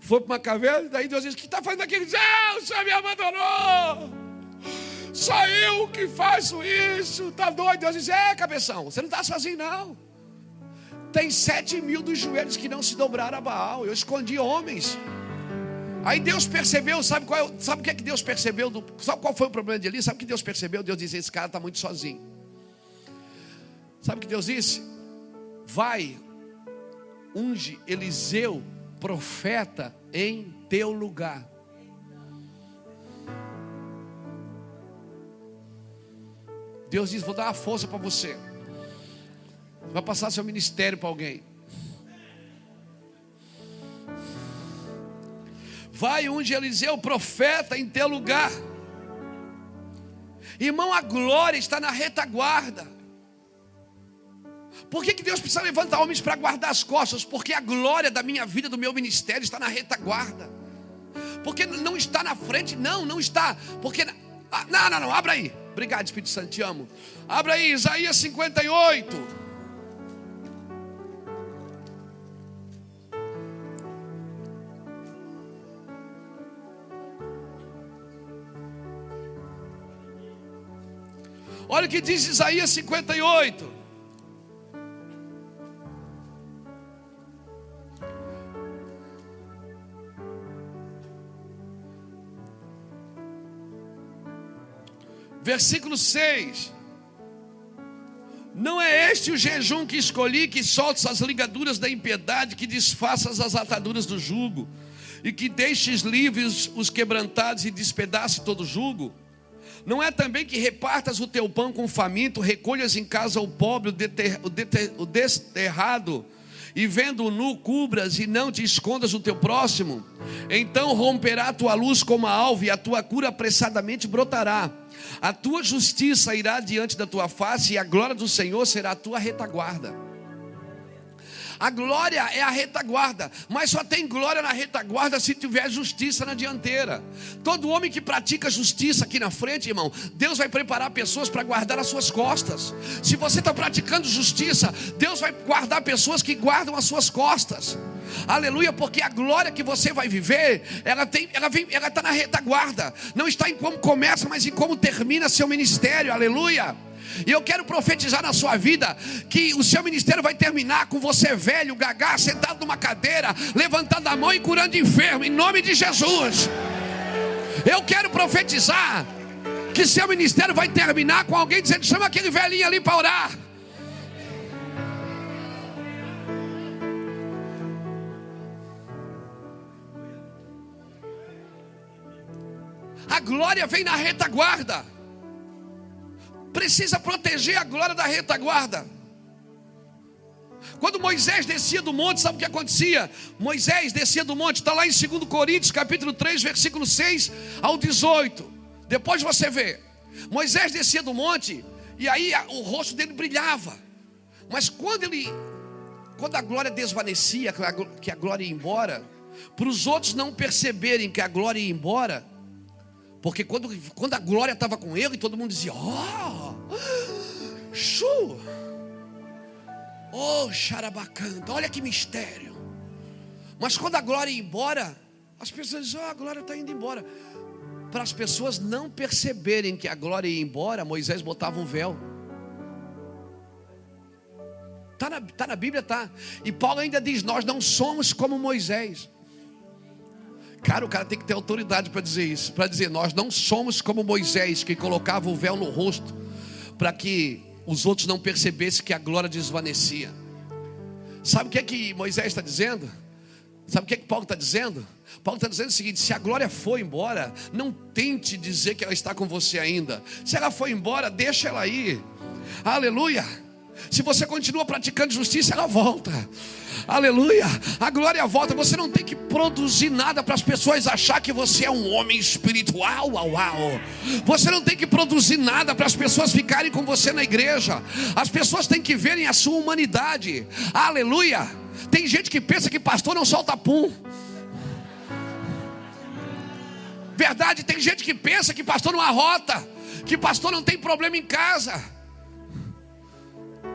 foi para uma caverna, daí Deus disse: O que está fazendo aqui? Ele diz: Ah, o Senhor me abandonou. Só eu que faço isso, tá doido? Deus diz: É, cabeção, você não está sozinho, não. Tem sete mil dos joelhos que não se dobraram a Baal. Eu escondi homens. Aí Deus percebeu, sabe qual é, sabe o que é que Deus percebeu? Do, sabe qual foi o problema de Eli? Sabe o que Deus percebeu? Deus disse: esse cara está muito sozinho. Sabe o que Deus disse? Vai, unge Eliseu, profeta, em teu lugar. Deus diz: Vou dar uma força para você. Vai passar seu ministério para alguém. Vai onde Eliseu, profeta, em teu lugar. Irmão, a glória está na retaguarda. Por que, que Deus precisa levantar homens para guardar as costas? Porque a glória da minha vida, do meu ministério, está na retaguarda. Porque não está na frente, não, não está. Porque. Ah, não, não, não, abra aí. Obrigado, Espírito Santo, te amo. Abra aí, Isaías 58. Olha o que diz Isaías 58. Versículo 6. Não é este o jejum que escolhi, que soltes as ligaduras da impiedade, que desfaças as ataduras do jugo, e que deixes livres os quebrantados e despedace todo o jugo? Não é também que repartas o teu pão com o faminto, recolhas em casa o pobre, o, deter, o, deter, o desterrado, e vendo o nu, cubras e não te escondas o teu próximo? Então romperá a tua luz como a alva, e a tua cura apressadamente brotará. A tua justiça irá diante da tua face, e a glória do Senhor será a tua retaguarda. A glória é a retaguarda, mas só tem glória na retaguarda se tiver justiça na dianteira. Todo homem que pratica justiça aqui na frente, irmão, Deus vai preparar pessoas para guardar as suas costas. Se você está praticando justiça, Deus vai guardar pessoas que guardam as suas costas. Aleluia, porque a glória que você vai viver, ela tem, ela vem, ela está na retaguarda. Não está em como começa, mas em como termina seu ministério. Aleluia. E eu quero profetizar na sua vida que o seu ministério vai terminar com você velho, gagá, sentado numa cadeira, levantando a mão e curando enfermo, em nome de Jesus. Eu quero profetizar que seu ministério vai terminar com alguém dizendo: chama aquele velhinho ali para orar. A glória vem na retaguarda precisa proteger a glória da retaguarda. Quando Moisés descia do monte, sabe o que acontecia? Moisés descia do monte, está lá em 2 Coríntios, capítulo 3, versículo 6 ao 18. Depois você vê. Moisés descia do monte, e aí o rosto dele brilhava. Mas quando ele, quando a glória desvanecia, que a glória ia embora, para os outros não perceberem que a glória ia embora, porque quando, quando a glória estava com ele, todo mundo dizia: Oh, chu, oh, xarabacanta, olha que mistério. Mas quando a glória ia embora, as pessoas diziam: Oh, a glória está indo embora. Para as pessoas não perceberem que a glória ia embora, Moisés botava um véu. Está na, tá na Bíblia, tá. E Paulo ainda diz: Nós não somos como Moisés. Cara, o cara tem que ter autoridade para dizer isso, para dizer, nós não somos como Moisés que colocava o véu no rosto para que os outros não percebessem que a glória desvanecia. Sabe o que é que Moisés está dizendo? Sabe o que é que Paulo está dizendo? Paulo está dizendo o seguinte: se a glória foi embora, não tente dizer que ela está com você ainda. Se ela foi embora, deixa ela ir. Aleluia. Se você continua praticando justiça, ela volta. Aleluia. A glória volta. Você não tem que produzir nada para as pessoas achar que você é um homem espiritual. Uau, uau. Você não tem que produzir nada para as pessoas ficarem com você na igreja. As pessoas têm que verem a sua humanidade. Aleluia. Tem gente que pensa que pastor não solta pum. Verdade, tem gente que pensa que pastor não arrota, que pastor não tem problema em casa,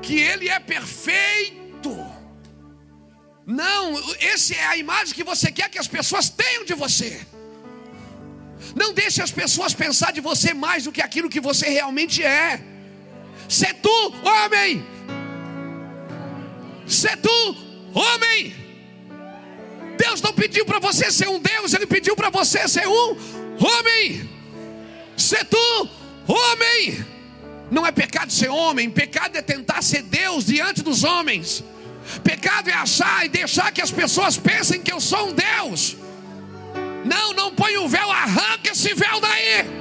que ele é perfeito. Não, essa é a imagem que você quer que as pessoas tenham de você. Não deixe as pessoas pensar de você mais do que aquilo que você realmente é. Se tu, homem, ser tu homem. Deus não pediu para você ser um Deus, Ele pediu para você ser um homem. Ser tu homem. Não é pecado ser homem, pecado é tentar ser Deus diante dos homens. Pecado é achar e deixar que as pessoas pensem que eu sou um Deus. Não, não põe o véu, arranca esse véu daí.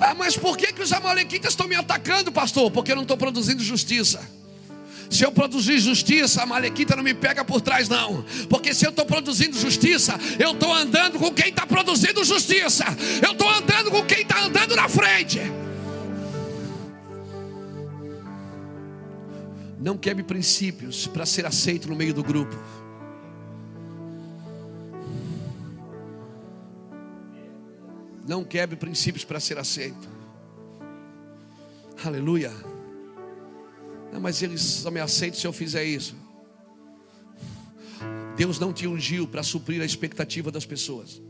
Ah, mas por que, que os amalequitas estão me atacando, pastor? Porque eu não estou produzindo justiça. Se eu produzir justiça, a malequita não me pega por trás, não. Porque se eu estou produzindo justiça, eu estou andando com quem está produzindo justiça. Eu estou andando com quem está andando na frente. Não quebre princípios para ser aceito no meio do grupo. Não quebre princípios para ser aceito. Aleluia. Não, mas eles só me aceitam se eu fizer isso. Deus não te ungiu para suprir a expectativa das pessoas.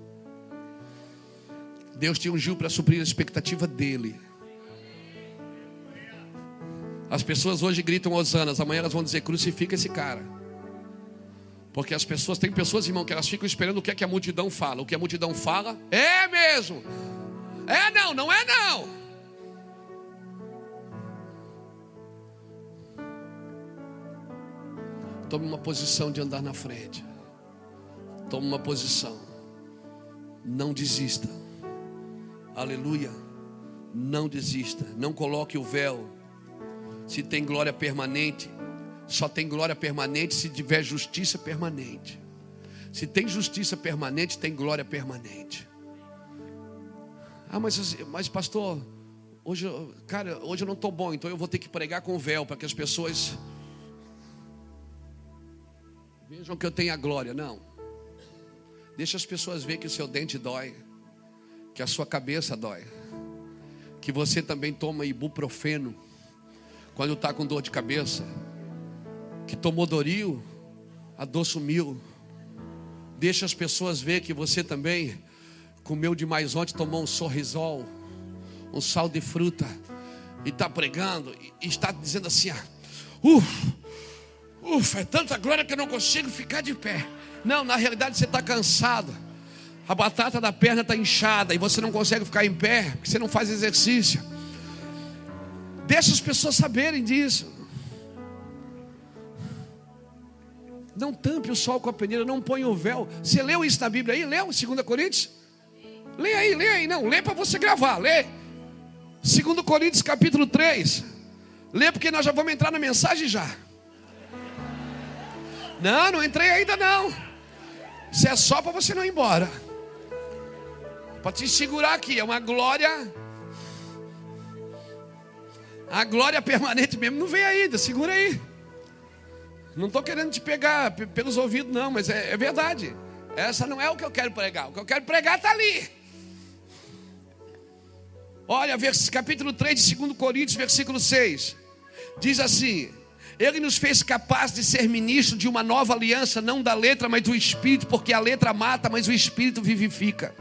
Deus te ungiu para suprir a expectativa dele. As pessoas hoje gritam hosanas, amanhã elas vão dizer crucifica esse cara. Porque as pessoas, tem pessoas, irmão, que elas ficam esperando o que é que a multidão fala. O que a multidão fala é mesmo. É não, não é não. Tome uma posição de andar na frente. Tome uma posição. Não desista. Aleluia. Não desista. Não coloque o véu se tem glória permanente, só tem glória permanente se tiver justiça permanente. Se tem justiça permanente, tem glória permanente. Ah, mas, mas pastor, hoje, cara, hoje eu não estou bom, então eu vou ter que pregar com véu para que as pessoas vejam que eu tenho a glória. Não. Deixa as pessoas ver que o seu dente dói, que a sua cabeça dói, que você também toma ibuprofeno quando está com dor de cabeça, que tomou Doril, a dor sumiu. Deixa as pessoas ver que você também comeu demais ontem, tomou um sorrisol, um sal de fruta, e está pregando, e está dizendo assim: ah, ufa, ufa, é tanta glória que eu não consigo ficar de pé. Não, na realidade você está cansado. A batata da perna está inchada e você não consegue ficar em pé, porque você não faz exercício. Deixa as pessoas saberem disso. Não tampe o sol com a peneira, não põe o véu. Você leu isso na Bíblia aí? Leu 2 Coríntios? Lê aí, lê aí. Não, lê para você gravar, lê. 2 Coríntios capítulo 3. Lê porque nós já vamos entrar na mensagem já. Não, não entrei ainda não. Isso é só para você não ir embora. Para te segurar aqui, é uma glória a glória permanente mesmo não vem ainda, segura aí. Não estou querendo te pegar pelos ouvidos, não, mas é, é, verdade. Essa não é o que eu quero pregar. O que eu quero pregar está ali. Olha, capítulo 3 de 2 Coríntios, versículo 6. Diz assim: Ele nos fez capaz de ser ministro de uma nova aliança, não da letra, mas do espírito, porque a letra mata, mas o espírito vivifica.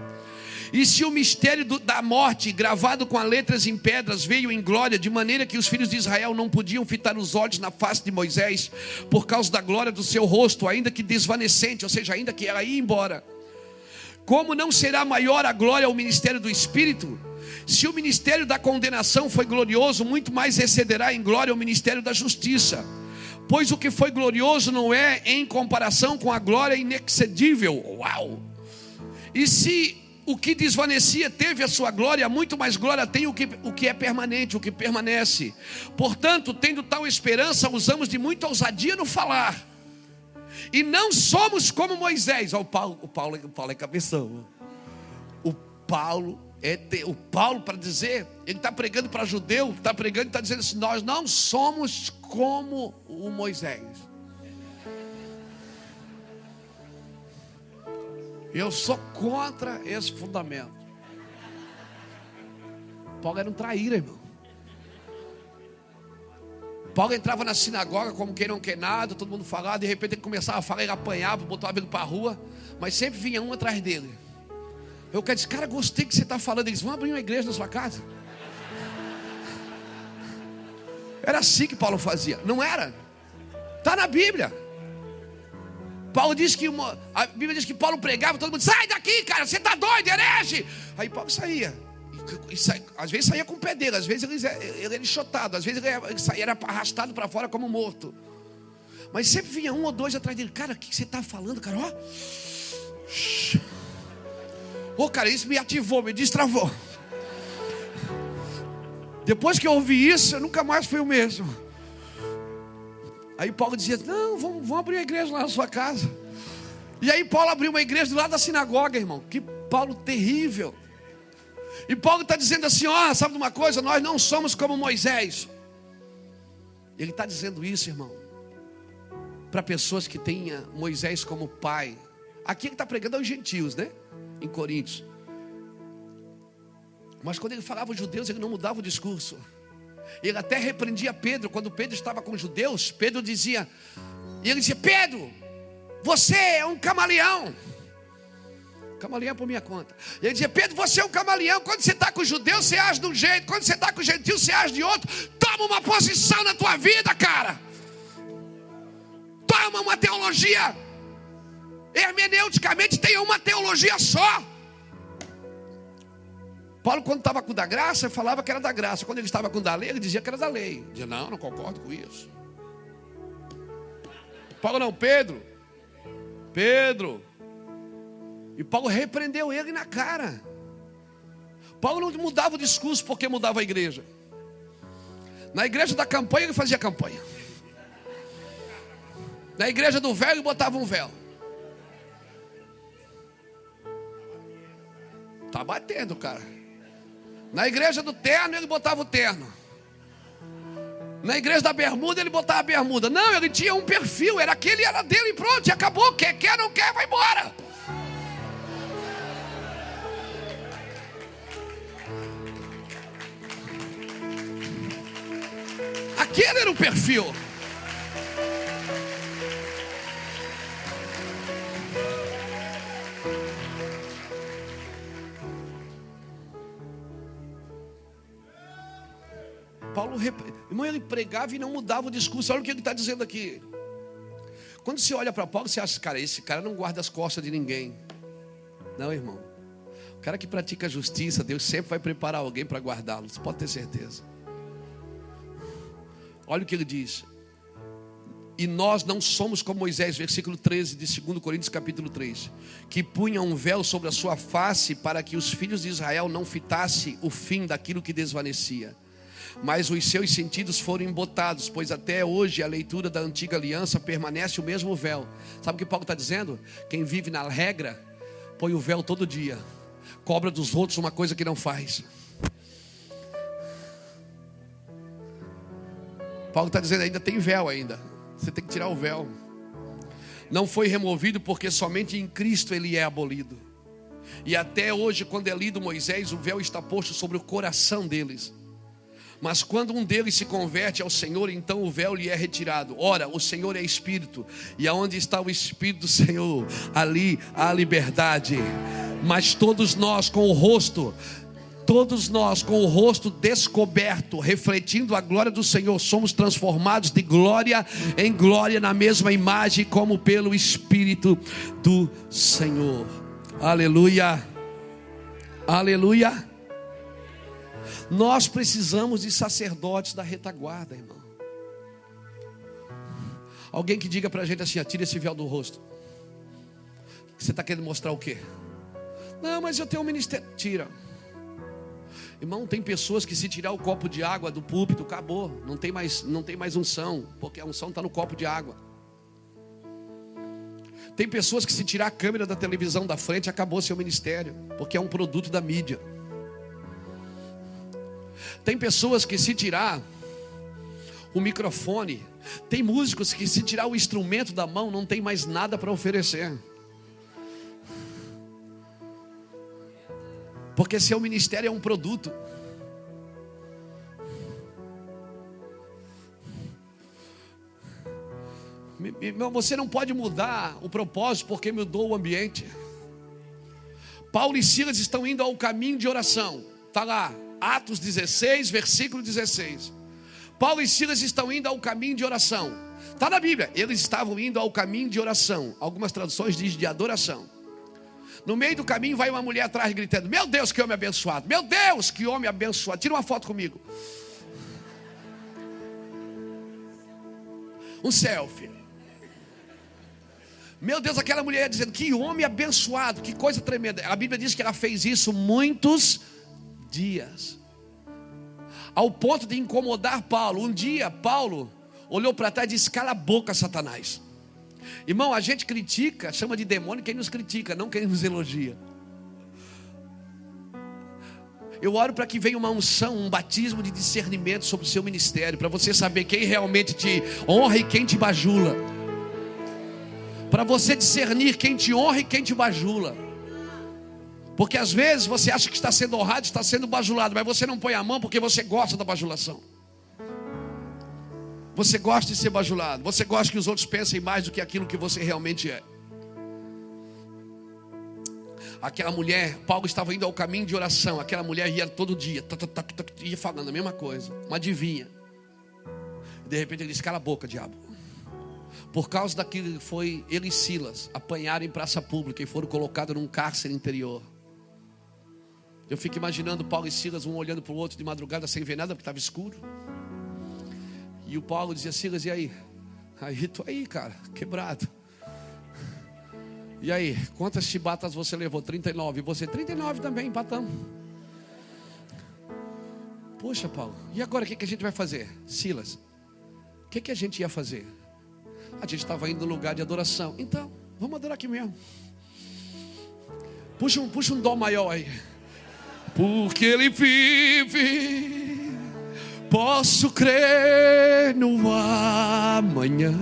E se o mistério do, da morte, gravado com as letras em pedras, veio em glória, de maneira que os filhos de Israel não podiam fitar os olhos na face de Moisés, por causa da glória do seu rosto, ainda que desvanecente, ou seja, ainda que ela ia embora. Como não será maior a glória ao ministério do Espírito? Se o ministério da condenação foi glorioso, muito mais excederá em glória o ministério da justiça. Pois o que foi glorioso não é em comparação com a glória inexcedível. Uau! E se o que desvanecia teve a sua glória, muito mais glória tem o que, o que é permanente, o que permanece. Portanto, tendo tal esperança, usamos de muita ousadia no falar. E não somos como Moisés. o Paulo, o Paulo, o Paulo é cabeção. O Paulo é o Paulo para dizer, ele está pregando para judeu, está pregando, está dizendo assim: nós não somos como o Moisés. Eu sou contra esse fundamento. Paulo era um traíra, irmão. Paulo entrava na sinagoga como quem não quer nada, todo mundo falava, de repente ele começava a falar, ele apanhava, botava ele para a rua, mas sempre vinha um atrás dele. Eu quero dizer, cara, gostei que você está falando. Eles vão abrir uma igreja na sua casa. Era assim que Paulo fazia. Não era? Está na Bíblia. Paulo diz que uma, a Bíblia diz que Paulo pregava, todo mundo, sai daqui, cara, você está doido, herege. Aí Paulo saía. E, e, às vezes saía com pedeira, às vezes ele, ele era enxotado, às vezes ele, ele saía, era arrastado para fora como morto. Mas sempre vinha um ou dois atrás dele, cara, o que você está falando, cara? Ó. Ô, oh, cara, isso me ativou, me destravou. Depois que eu ouvi isso, eu nunca mais fui o mesmo. Aí Paulo dizia: Não, vamos, vamos abrir uma igreja lá na sua casa. E aí Paulo abriu uma igreja do lado da sinagoga, irmão. Que Paulo terrível. E Paulo está dizendo assim: Ó, sabe de uma coisa? Nós não somos como Moisés. Ele está dizendo isso, irmão, para pessoas que tenham Moisés como pai. Aqui ele está pregando aos gentios, né? Em Coríntios. Mas quando ele falava aos judeus, ele não mudava o discurso. Ele até repreendia Pedro, quando Pedro estava com os judeus, Pedro dizia, e ele dizia: Pedro, você é um camaleão. Camaleão por minha conta. E ele dizia: Pedro, você é um camaleão. Quando você está com os judeus, você age de um jeito. Quando você está com os gentios, você age de outro. Toma uma posição na tua vida, cara. Toma uma teologia. Hermeneuticamente, tenha uma teologia só. Paulo, quando estava com da graça, falava que era da graça. Quando ele estava com da lei, ele dizia que era da lei. Dizia, não, não concordo com isso. Paulo não, Pedro. Pedro. E Paulo repreendeu ele na cara. Paulo não mudava o discurso porque mudava a igreja. Na igreja da campanha ele fazia campanha. Na igreja do véu ele botava um véu. Tá batendo, cara. Na igreja do terno, ele botava o terno. Na igreja da bermuda, ele botava a bermuda. Não, ele tinha um perfil, era aquele, era dele e pronto, e acabou. Quer, quer, não quer, vai embora. Aquele era o perfil. Paulo, irmão, ele pregava e não mudava o discurso. Olha o que ele está dizendo aqui. Quando você olha para Paulo, você acha, cara, esse cara não guarda as costas de ninguém. Não, irmão. O cara que pratica justiça, Deus sempre vai preparar alguém para guardá-lo. Você pode ter certeza. Olha o que ele diz. E nós não somos como Moisés, versículo 13 de 2 Coríntios, capítulo 3, que punha um véu sobre a sua face para que os filhos de Israel não fitassem o fim daquilo que desvanecia mas os seus sentidos foram embotados, pois até hoje a leitura da antiga aliança permanece o mesmo véu. Sabe o que Paulo está dizendo? Quem vive na regra, põe o véu todo dia, cobra dos outros uma coisa que não faz. Paulo está dizendo, ainda tem véu ainda. Você tem que tirar o véu. Não foi removido porque somente em Cristo ele é abolido. E até hoje, quando é lido Moisés, o véu está posto sobre o coração deles. Mas quando um deles se converte ao Senhor, então o véu lhe é retirado. Ora, o Senhor é Espírito, e aonde está o Espírito do Senhor, ali há liberdade. Mas todos nós com o rosto todos nós com o rosto descoberto, refletindo a glória do Senhor, somos transformados de glória em glória na mesma imagem, como pelo Espírito do Senhor. Aleluia, aleluia. Nós precisamos de sacerdotes da retaguarda, irmão. Alguém que diga para a gente assim: tira esse véu do rosto. Você está querendo mostrar o quê? Não, mas eu tenho um ministério. Tira. Irmão, tem pessoas que se tirar o copo de água do púlpito, acabou. Não tem mais, não tem mais unção, porque a unção está no copo de água. Tem pessoas que se tirar a câmera da televisão da frente, acabou seu ministério, porque é um produto da mídia. Tem pessoas que se tirar o microfone, tem músicos que se tirar o instrumento da mão não tem mais nada para oferecer. Porque seu ministério é um produto. Você não pode mudar o propósito porque mudou o ambiente. Paulo e Silas estão indo ao caminho de oração. Está lá, Atos 16, versículo 16. Paulo e Silas estão indo ao caminho de oração. Está na Bíblia. Eles estavam indo ao caminho de oração. Algumas traduções dizem de adoração. No meio do caminho vai uma mulher atrás gritando: Meu Deus, que homem abençoado! Meu Deus, que homem abençoado! Tira uma foto comigo. Um selfie. Meu Deus, aquela mulher dizendo: Que homem abençoado, que coisa tremenda. A Bíblia diz que ela fez isso muitos dias, ao ponto de incomodar Paulo. Um dia, Paulo olhou para trás e disse: Cala a boca, Satanás. Irmão, a gente critica, chama de demônio quem nos critica, não quem nos elogia. Eu oro para que venha uma unção, um batismo de discernimento sobre o seu ministério, para você saber quem realmente te honra e quem te bajula. Para você discernir quem te honra e quem te bajula. Porque às vezes você acha que está sendo honrado, está sendo bajulado, mas você não põe a mão porque você gosta da bajulação. Você gosta de ser bajulado. Você gosta que os outros pensem mais do que aquilo que você realmente é. Aquela mulher, Paulo estava indo ao caminho de oração. Aquela mulher ia todo dia, ia falando a mesma coisa, uma adivinha. De repente ele disse: Cala a boca, diabo. Por causa daquilo que foi ele e Silas apanharam em praça pública e foram colocados num cárcere interior. Eu fico imaginando Paulo e Silas, um olhando para o outro de madrugada sem ver nada porque estava escuro. E o Paulo dizia: Silas, e aí? Aí, tô aí, cara, quebrado. E aí, quantas chibatas você levou? 39. E você? 39 também, empatamos. Poxa, Paulo, e agora o que, que a gente vai fazer? Silas, o que, que a gente ia fazer? A gente estava indo no lugar de adoração. Então, vamos adorar aqui mesmo. Puxa um, puxa um dó maior aí. Porque ele vive Posso crer no amanhã,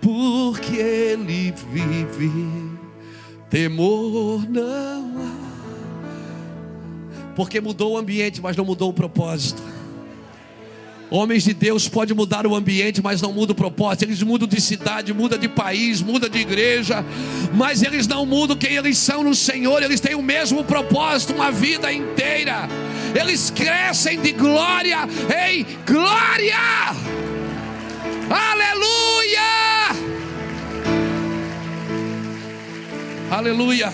porque Ele vive, temor não há. Porque mudou o ambiente, mas não mudou o propósito. Homens de Deus pode mudar o ambiente, mas não muda o propósito. Eles mudam de cidade, mudam de país, mudam de igreja, mas eles não mudam quem eles são no Senhor. Eles têm o mesmo propósito uma vida inteira. Eles crescem de glória em glória. Aleluia! Aleluia!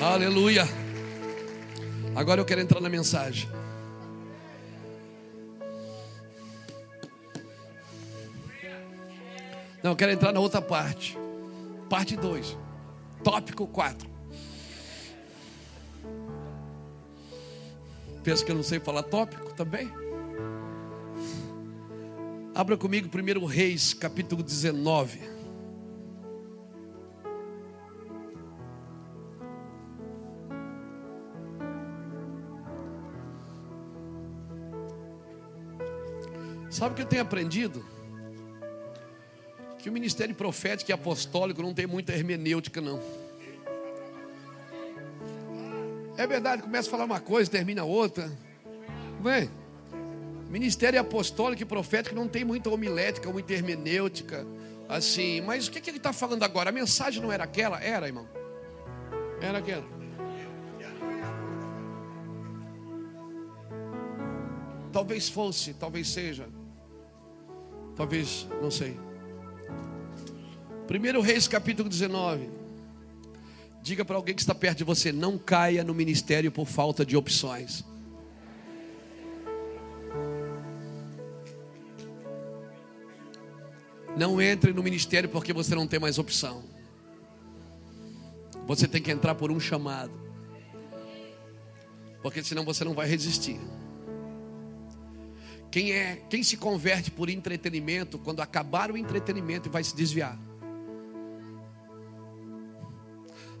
Aleluia! Agora eu quero entrar na mensagem. Não, eu quero entrar na outra parte. Parte 2. Tópico 4. Pensa que eu não sei falar tópico também? Abra comigo 1 Reis, capítulo 19. Sabe o que eu tenho aprendido? Que o ministério profético e apostólico não tem muita hermenêutica, não. É verdade, começa a falar uma coisa, termina outra. É? Ministério apostólico e profético não tem muita homilética, muita hermenêutica, assim. Mas o que, que ele está falando agora? A mensagem não era aquela? Era, irmão. Era aquela. Talvez fosse, talvez seja. Talvez, não sei. 1 Reis capítulo 19. Diga para alguém que está perto de você: não caia no ministério por falta de opções. Não entre no ministério porque você não tem mais opção. Você tem que entrar por um chamado. Porque senão você não vai resistir. Quem é, quem se converte por entretenimento, quando acabar o entretenimento vai se desviar.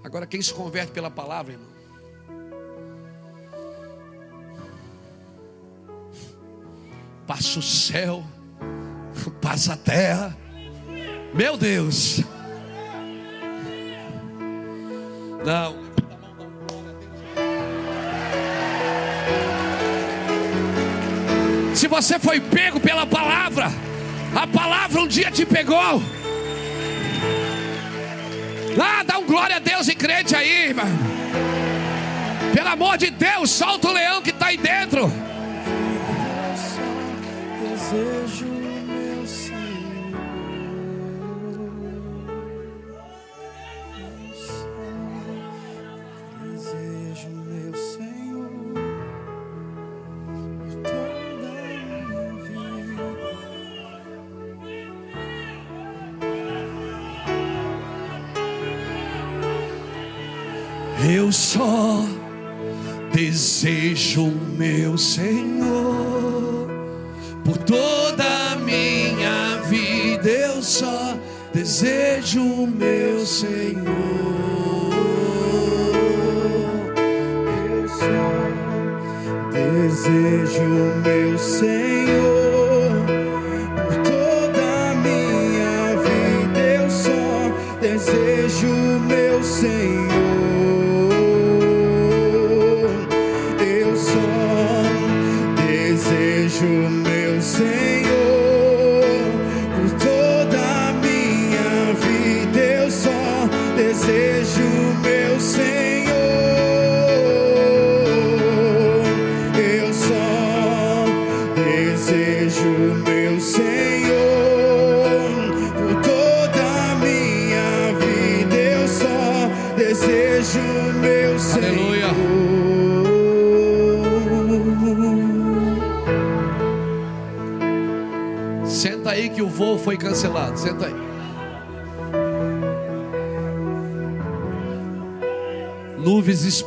Agora, quem se converte pela palavra, irmão? Passa o céu, passa a terra. Meu Deus. Não. Se você foi pego pela palavra, a palavra um dia te pegou. Um glória a Deus e crente aí, irmão. Pelo amor de Deus, solta o leão que está aí dentro. Desejo meu Senhor.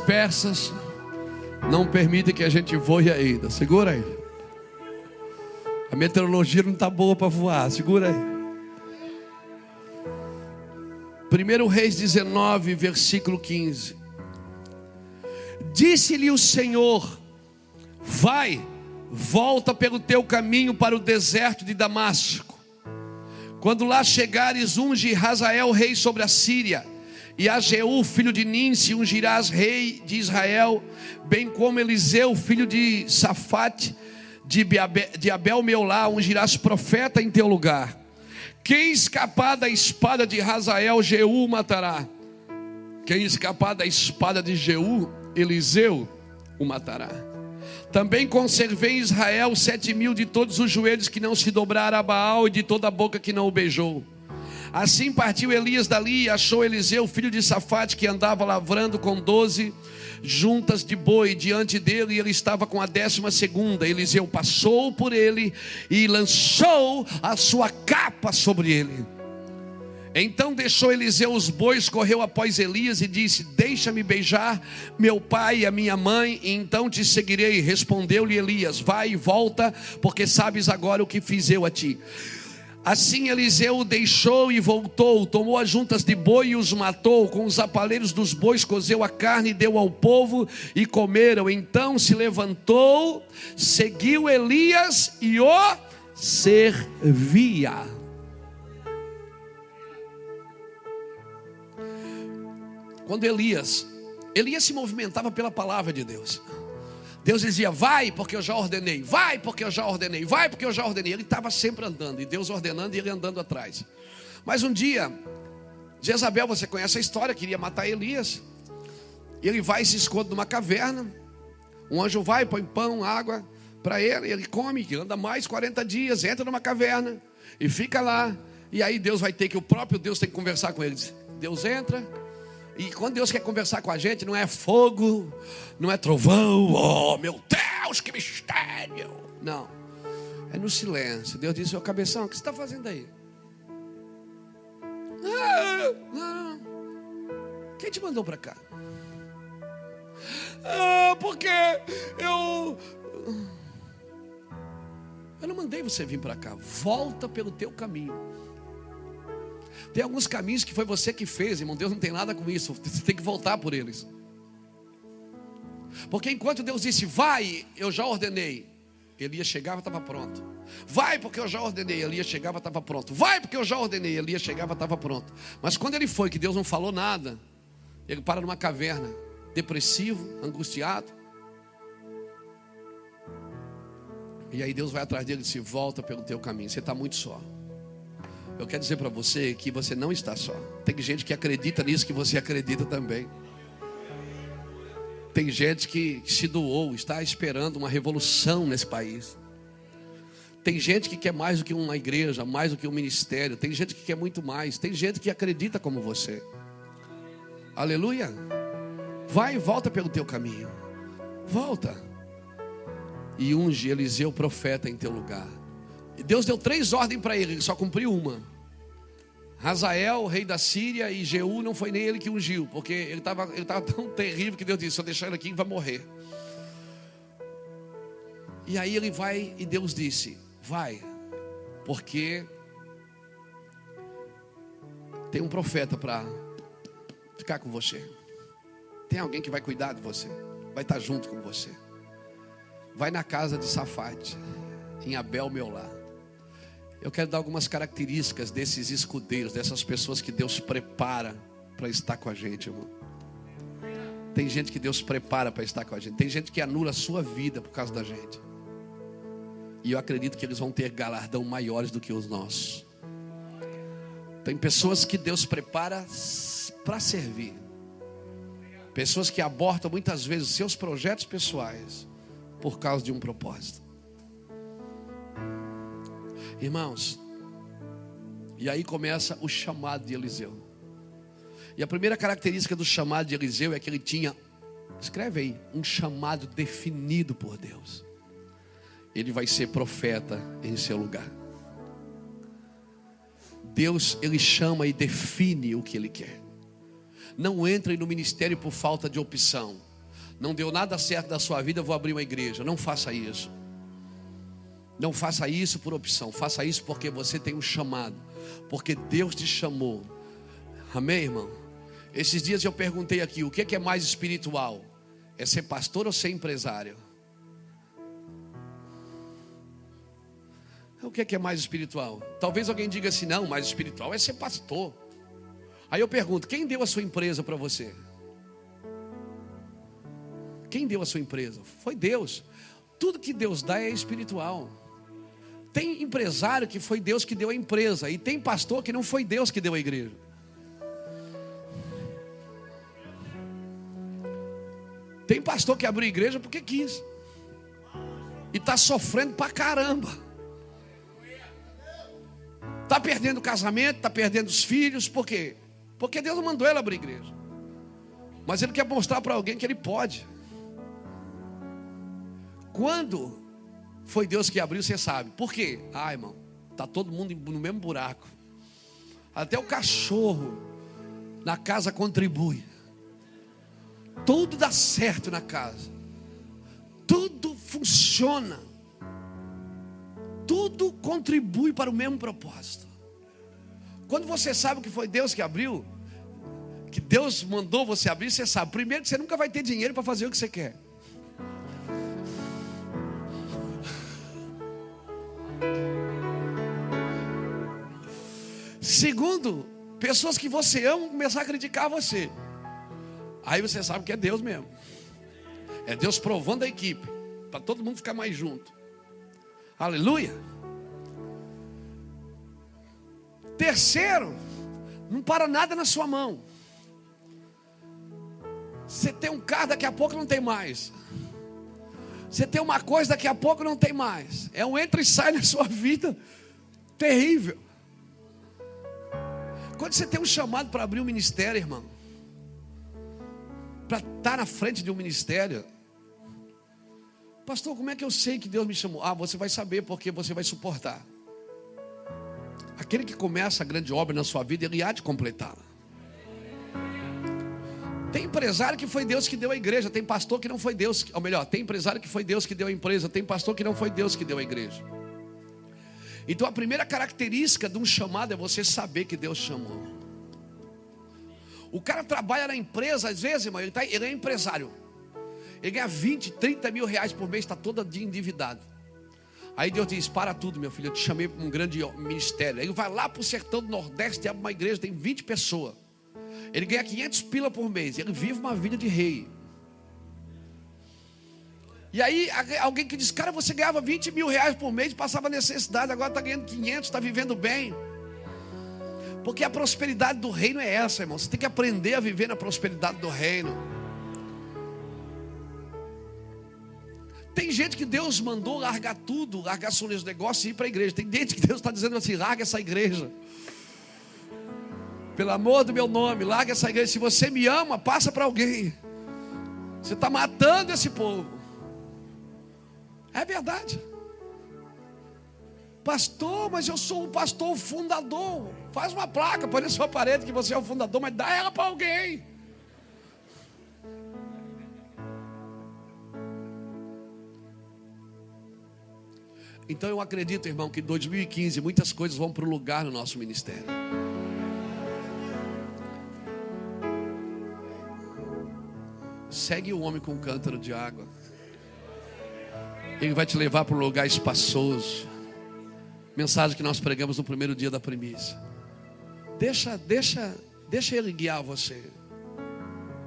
Dispersas não permitem que a gente voe ainda. Segura aí. A meteorologia não está boa para voar. Segura aí. 1 Reis 19, versículo 15. Disse-lhe o Senhor: Vai, volta pelo teu caminho para o deserto de Damasco. Quando lá chegares, unge Hazael rei sobre a Síria, e a Jeú, filho de Ninse, ungirás rei de Israel, bem como Eliseu, filho de Safate, de, de Abel Meolá, ungirás profeta em teu lugar. Quem escapar da espada de Hazael, Jeú matará. Quem escapar da espada de Jeú, Eliseu o matará. Também conservei em Israel sete mil de todos os joelhos que não se dobraram a Baal e de toda a boca que não o beijou. Assim partiu Elias dali e achou Eliseu, filho de Safate, que andava lavrando com doze juntas de boi diante dele, e ele estava com a décima segunda. Eliseu passou por ele e lançou a sua capa sobre ele. Então deixou Eliseu os bois, correu após Elias e disse: Deixa-me beijar meu pai e a minha mãe, e então te seguirei. Respondeu-lhe Elias: Vai e volta, porque sabes agora o que fiz eu a ti. Assim Eliseu o deixou e voltou, tomou as juntas de boi e os matou, com os apaleiros dos bois cozeu a carne e deu ao povo e comeram. Então se levantou, seguiu Elias e o servia. Quando Elias, Elias se movimentava pela palavra de Deus. Deus dizia: Vai, porque eu já ordenei. Vai, porque eu já ordenei. Vai, porque eu já ordenei. Ele estava sempre andando, e Deus ordenando e ele andando atrás. Mas um dia, Jezabel, você conhece a história, queria matar Elias. Ele vai e se esconde numa caverna. Um anjo vai, põe pão, água para ele. Ele come, anda mais 40 dias, entra numa caverna e fica lá. E aí Deus vai ter que, o próprio Deus tem que conversar com ele. Deus entra, e quando Deus quer conversar com a gente, não é fogo, não é trovão, oh meu Deus, que mistério. Não, é no silêncio. Deus diz: Seu cabeção, o que você está fazendo aí? Ah, não. Quem te mandou para cá? Ah, porque eu. Eu não mandei você vir para cá. Volta pelo teu caminho. Tem alguns caminhos que foi você que fez, irmão. Deus não tem nada com isso. Você tem que voltar por eles. Porque enquanto Deus disse, vai, eu já ordenei. Elias chegava, estava pronto. Vai, porque eu já ordenei. Elias chegava, estava pronto. Vai, porque eu já ordenei. Elias chegava, estava pronto. Mas quando ele foi, que Deus não falou nada, ele para numa caverna, depressivo, angustiado. E aí Deus vai atrás dele e disse: Volta pelo teu caminho. Você está muito só. Eu quero dizer para você que você não está só. Tem gente que acredita nisso que você acredita também. Tem gente que se doou, está esperando uma revolução nesse país. Tem gente que quer mais do que uma igreja, mais do que um ministério. Tem gente que quer muito mais. Tem gente que acredita como você. Aleluia. Vai e volta pelo teu caminho. Volta. E unge Eliseu profeta em teu lugar. Deus deu três ordens para ele, ele só cumpriu uma. Razael, rei da Síria, e Jeú não foi nem ele que ungiu, porque ele estava ele tava tão <laughs> terrível que Deus disse: se eu deixar ele aqui, vai morrer. E aí ele vai e Deus disse: Vai, porque tem um profeta para ficar com você. Tem alguém que vai cuidar de você, vai estar junto com você. Vai na casa de Safate, em Abel, meu lar. Eu quero dar algumas características desses escudeiros, dessas pessoas que Deus prepara para estar com a gente, irmão. Tem gente que Deus prepara para estar com a gente. Tem gente que anula a sua vida por causa da gente. E eu acredito que eles vão ter galardão maiores do que os nossos. Tem pessoas que Deus prepara para servir. Pessoas que abortam muitas vezes seus projetos pessoais por causa de um propósito. Irmãos, e aí começa o chamado de Eliseu. E a primeira característica do chamado de Eliseu é que ele tinha, escreve aí, um chamado definido por Deus ele vai ser profeta em seu lugar. Deus, ele chama e define o que ele quer. Não entre no ministério por falta de opção. Não deu nada certo da sua vida, vou abrir uma igreja. Não faça isso. Não faça isso por opção. Faça isso porque você tem um chamado. Porque Deus te chamou. Amém, irmão? Esses dias eu perguntei aqui: o que é mais espiritual? É ser pastor ou ser empresário? O que é, que é mais espiritual? Talvez alguém diga assim: não, mais espiritual é ser pastor. Aí eu pergunto: quem deu a sua empresa para você? Quem deu a sua empresa? Foi Deus. Tudo que Deus dá é espiritual. Tem empresário que foi Deus que deu a empresa, e tem pastor que não foi Deus que deu a igreja. Tem pastor que abriu igreja porque quis, e está sofrendo pra caramba. Está perdendo o casamento, está perdendo os filhos, por quê? Porque Deus não mandou ele abrir igreja. Mas ele quer mostrar para alguém que ele pode. Quando foi Deus que abriu, você sabe. Por quê? Ah, irmão, está todo mundo no mesmo buraco. Até o cachorro na casa contribui. Tudo dá certo na casa. Tudo funciona tudo contribui para o mesmo propósito. Quando você sabe que foi Deus que abriu, que Deus mandou você abrir, você sabe, primeiro que você nunca vai ter dinheiro para fazer o que você quer. Segundo, pessoas que você ama começar a criticar você. Aí você sabe que é Deus mesmo. É Deus provando a equipe, para todo mundo ficar mais junto. Aleluia. Terceiro, não para nada na sua mão. Você tem um carro, daqui a pouco não tem mais. Você tem uma coisa, daqui a pouco não tem mais. É um entra e sai na sua vida terrível. Quando você tem um chamado para abrir um ministério, irmão, para estar na frente de um ministério, Pastor, como é que eu sei que Deus me chamou? Ah, você vai saber porque você vai suportar. Aquele que começa a grande obra na sua vida, ele há de completá-la. Tem empresário que foi Deus que deu a igreja, tem pastor que não foi Deus, ou melhor, tem empresário que foi Deus que deu a empresa, tem pastor que não foi Deus que deu a igreja. Então a primeira característica de um chamado é você saber que Deus chamou. O cara trabalha na empresa, às vezes, irmão, ele, tá, ele é empresário. Ele ganha 20, 30 mil reais por mês, está todo dia endividado. Aí Deus diz: Para tudo, meu filho, eu te chamei para um grande ministério. Ele vai lá para o sertão do Nordeste, abre uma igreja, tem 20 pessoas. Ele ganha 500 pila por mês. Ele vive uma vida de rei. E aí, alguém que diz: Cara, você ganhava 20 mil reais por mês, passava necessidade, agora está ganhando 500, está vivendo bem. Porque a prosperidade do reino é essa, irmão. Você tem que aprender a viver na prosperidade do reino. Tem gente que Deus mandou largar tudo, largar seus negócios e ir para a igreja. Tem gente que Deus está dizendo assim: larga essa igreja. Pelo amor do meu nome, larga essa igreja. Se você me ama, passa para alguém. Você está matando esse povo. É verdade. Pastor, mas eu sou um pastor fundador. Faz uma placa, põe na sua parede que você é o fundador, mas dá ela para alguém. Então eu acredito, irmão, que em 2015 muitas coisas vão para o lugar no nosso ministério. Segue o homem com um cântaro de água. Ele vai te levar para um lugar espaçoso. Mensagem que nós pregamos no primeiro dia da primícia. Deixa, deixa, deixa ele guiar você.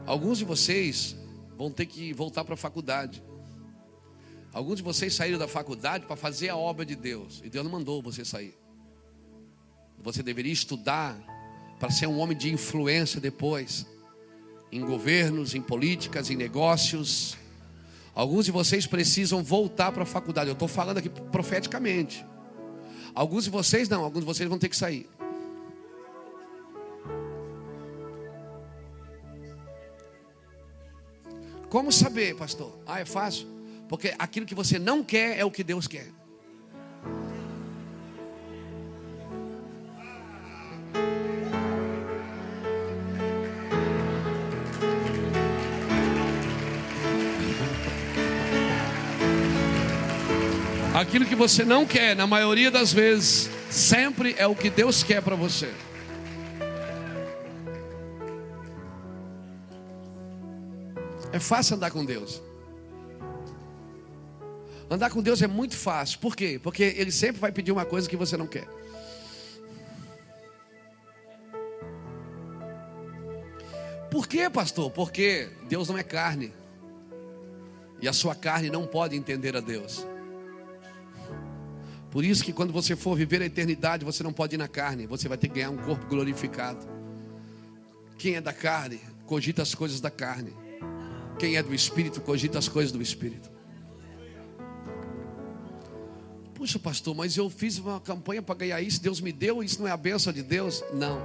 Alguns de vocês vão ter que voltar para a faculdade. Alguns de vocês saíram da faculdade para fazer a obra de Deus. E Deus não mandou você sair. Você deveria estudar para ser um homem de influência depois. Em governos, em políticas, em negócios. Alguns de vocês precisam voltar para a faculdade. Eu estou falando aqui profeticamente. Alguns de vocês não, alguns de vocês vão ter que sair. Como saber, pastor? Ah, é fácil. Porque aquilo que você não quer é o que Deus quer. Aquilo que você não quer, na maioria das vezes, sempre é o que Deus quer para você. É fácil andar com Deus. Andar com Deus é muito fácil. Por quê? Porque Ele sempre vai pedir uma coisa que você não quer. Por quê, pastor? Porque Deus não é carne. E a sua carne não pode entender a Deus. Por isso que quando você for viver a eternidade, você não pode ir na carne, você vai ter que ganhar um corpo glorificado. Quem é da carne, cogita as coisas da carne. Quem é do espírito, cogita as coisas do espírito. Puxa, pastor, mas eu fiz uma campanha para ganhar isso, Deus me deu, isso não é a bênção de Deus? Não,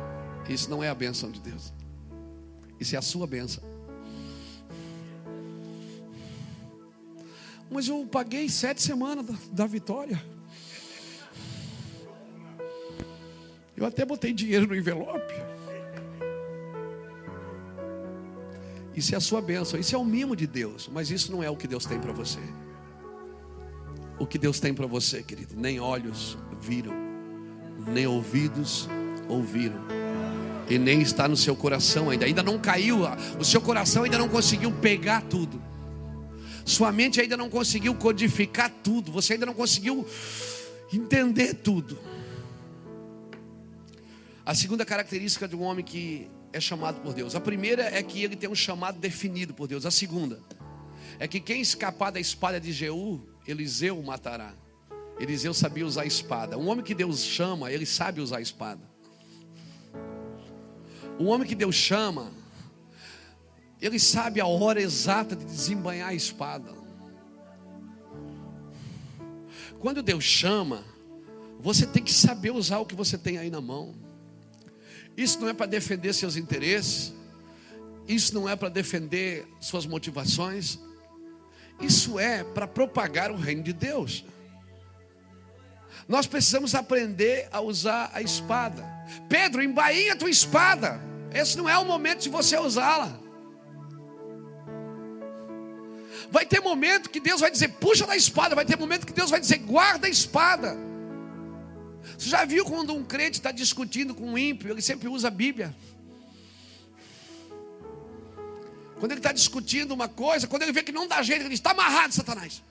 isso não é a bênção de Deus. Isso é a sua bênção. Mas eu paguei sete semanas da, da vitória. Eu até botei dinheiro no envelope. Isso é a sua bênção, isso é o mimo de Deus, mas isso não é o que Deus tem para você. O que Deus tem para você, querido, nem olhos viram, nem ouvidos ouviram, e nem está no seu coração ainda, ainda não caiu, o seu coração ainda não conseguiu pegar tudo, sua mente ainda não conseguiu codificar tudo, você ainda não conseguiu entender tudo. A segunda característica de um homem que é chamado por Deus. A primeira é que ele tem um chamado definido por Deus. A segunda é que quem escapar da espada de Jeú, Eliseu o matará. Eliseu sabia usar a espada. Um homem que Deus chama, ele sabe usar a espada. Um homem que Deus chama, ele sabe a hora exata de desembanhar a espada. Quando Deus chama, você tem que saber usar o que você tem aí na mão. Isso não é para defender seus interesses, isso não é para defender suas motivações, isso é para propagar o reino de Deus. Nós precisamos aprender a usar a espada. Pedro, embainha a tua espada. Esse não é o momento de você usá-la. Vai ter momento que Deus vai dizer, puxa da espada. Vai ter momento que Deus vai dizer, guarda a espada. Você já viu quando um crente está discutindo com um ímpio, ele sempre usa a Bíblia? Quando ele está discutindo uma coisa, quando ele vê que não dá jeito, ele diz: está amarrado, Satanás.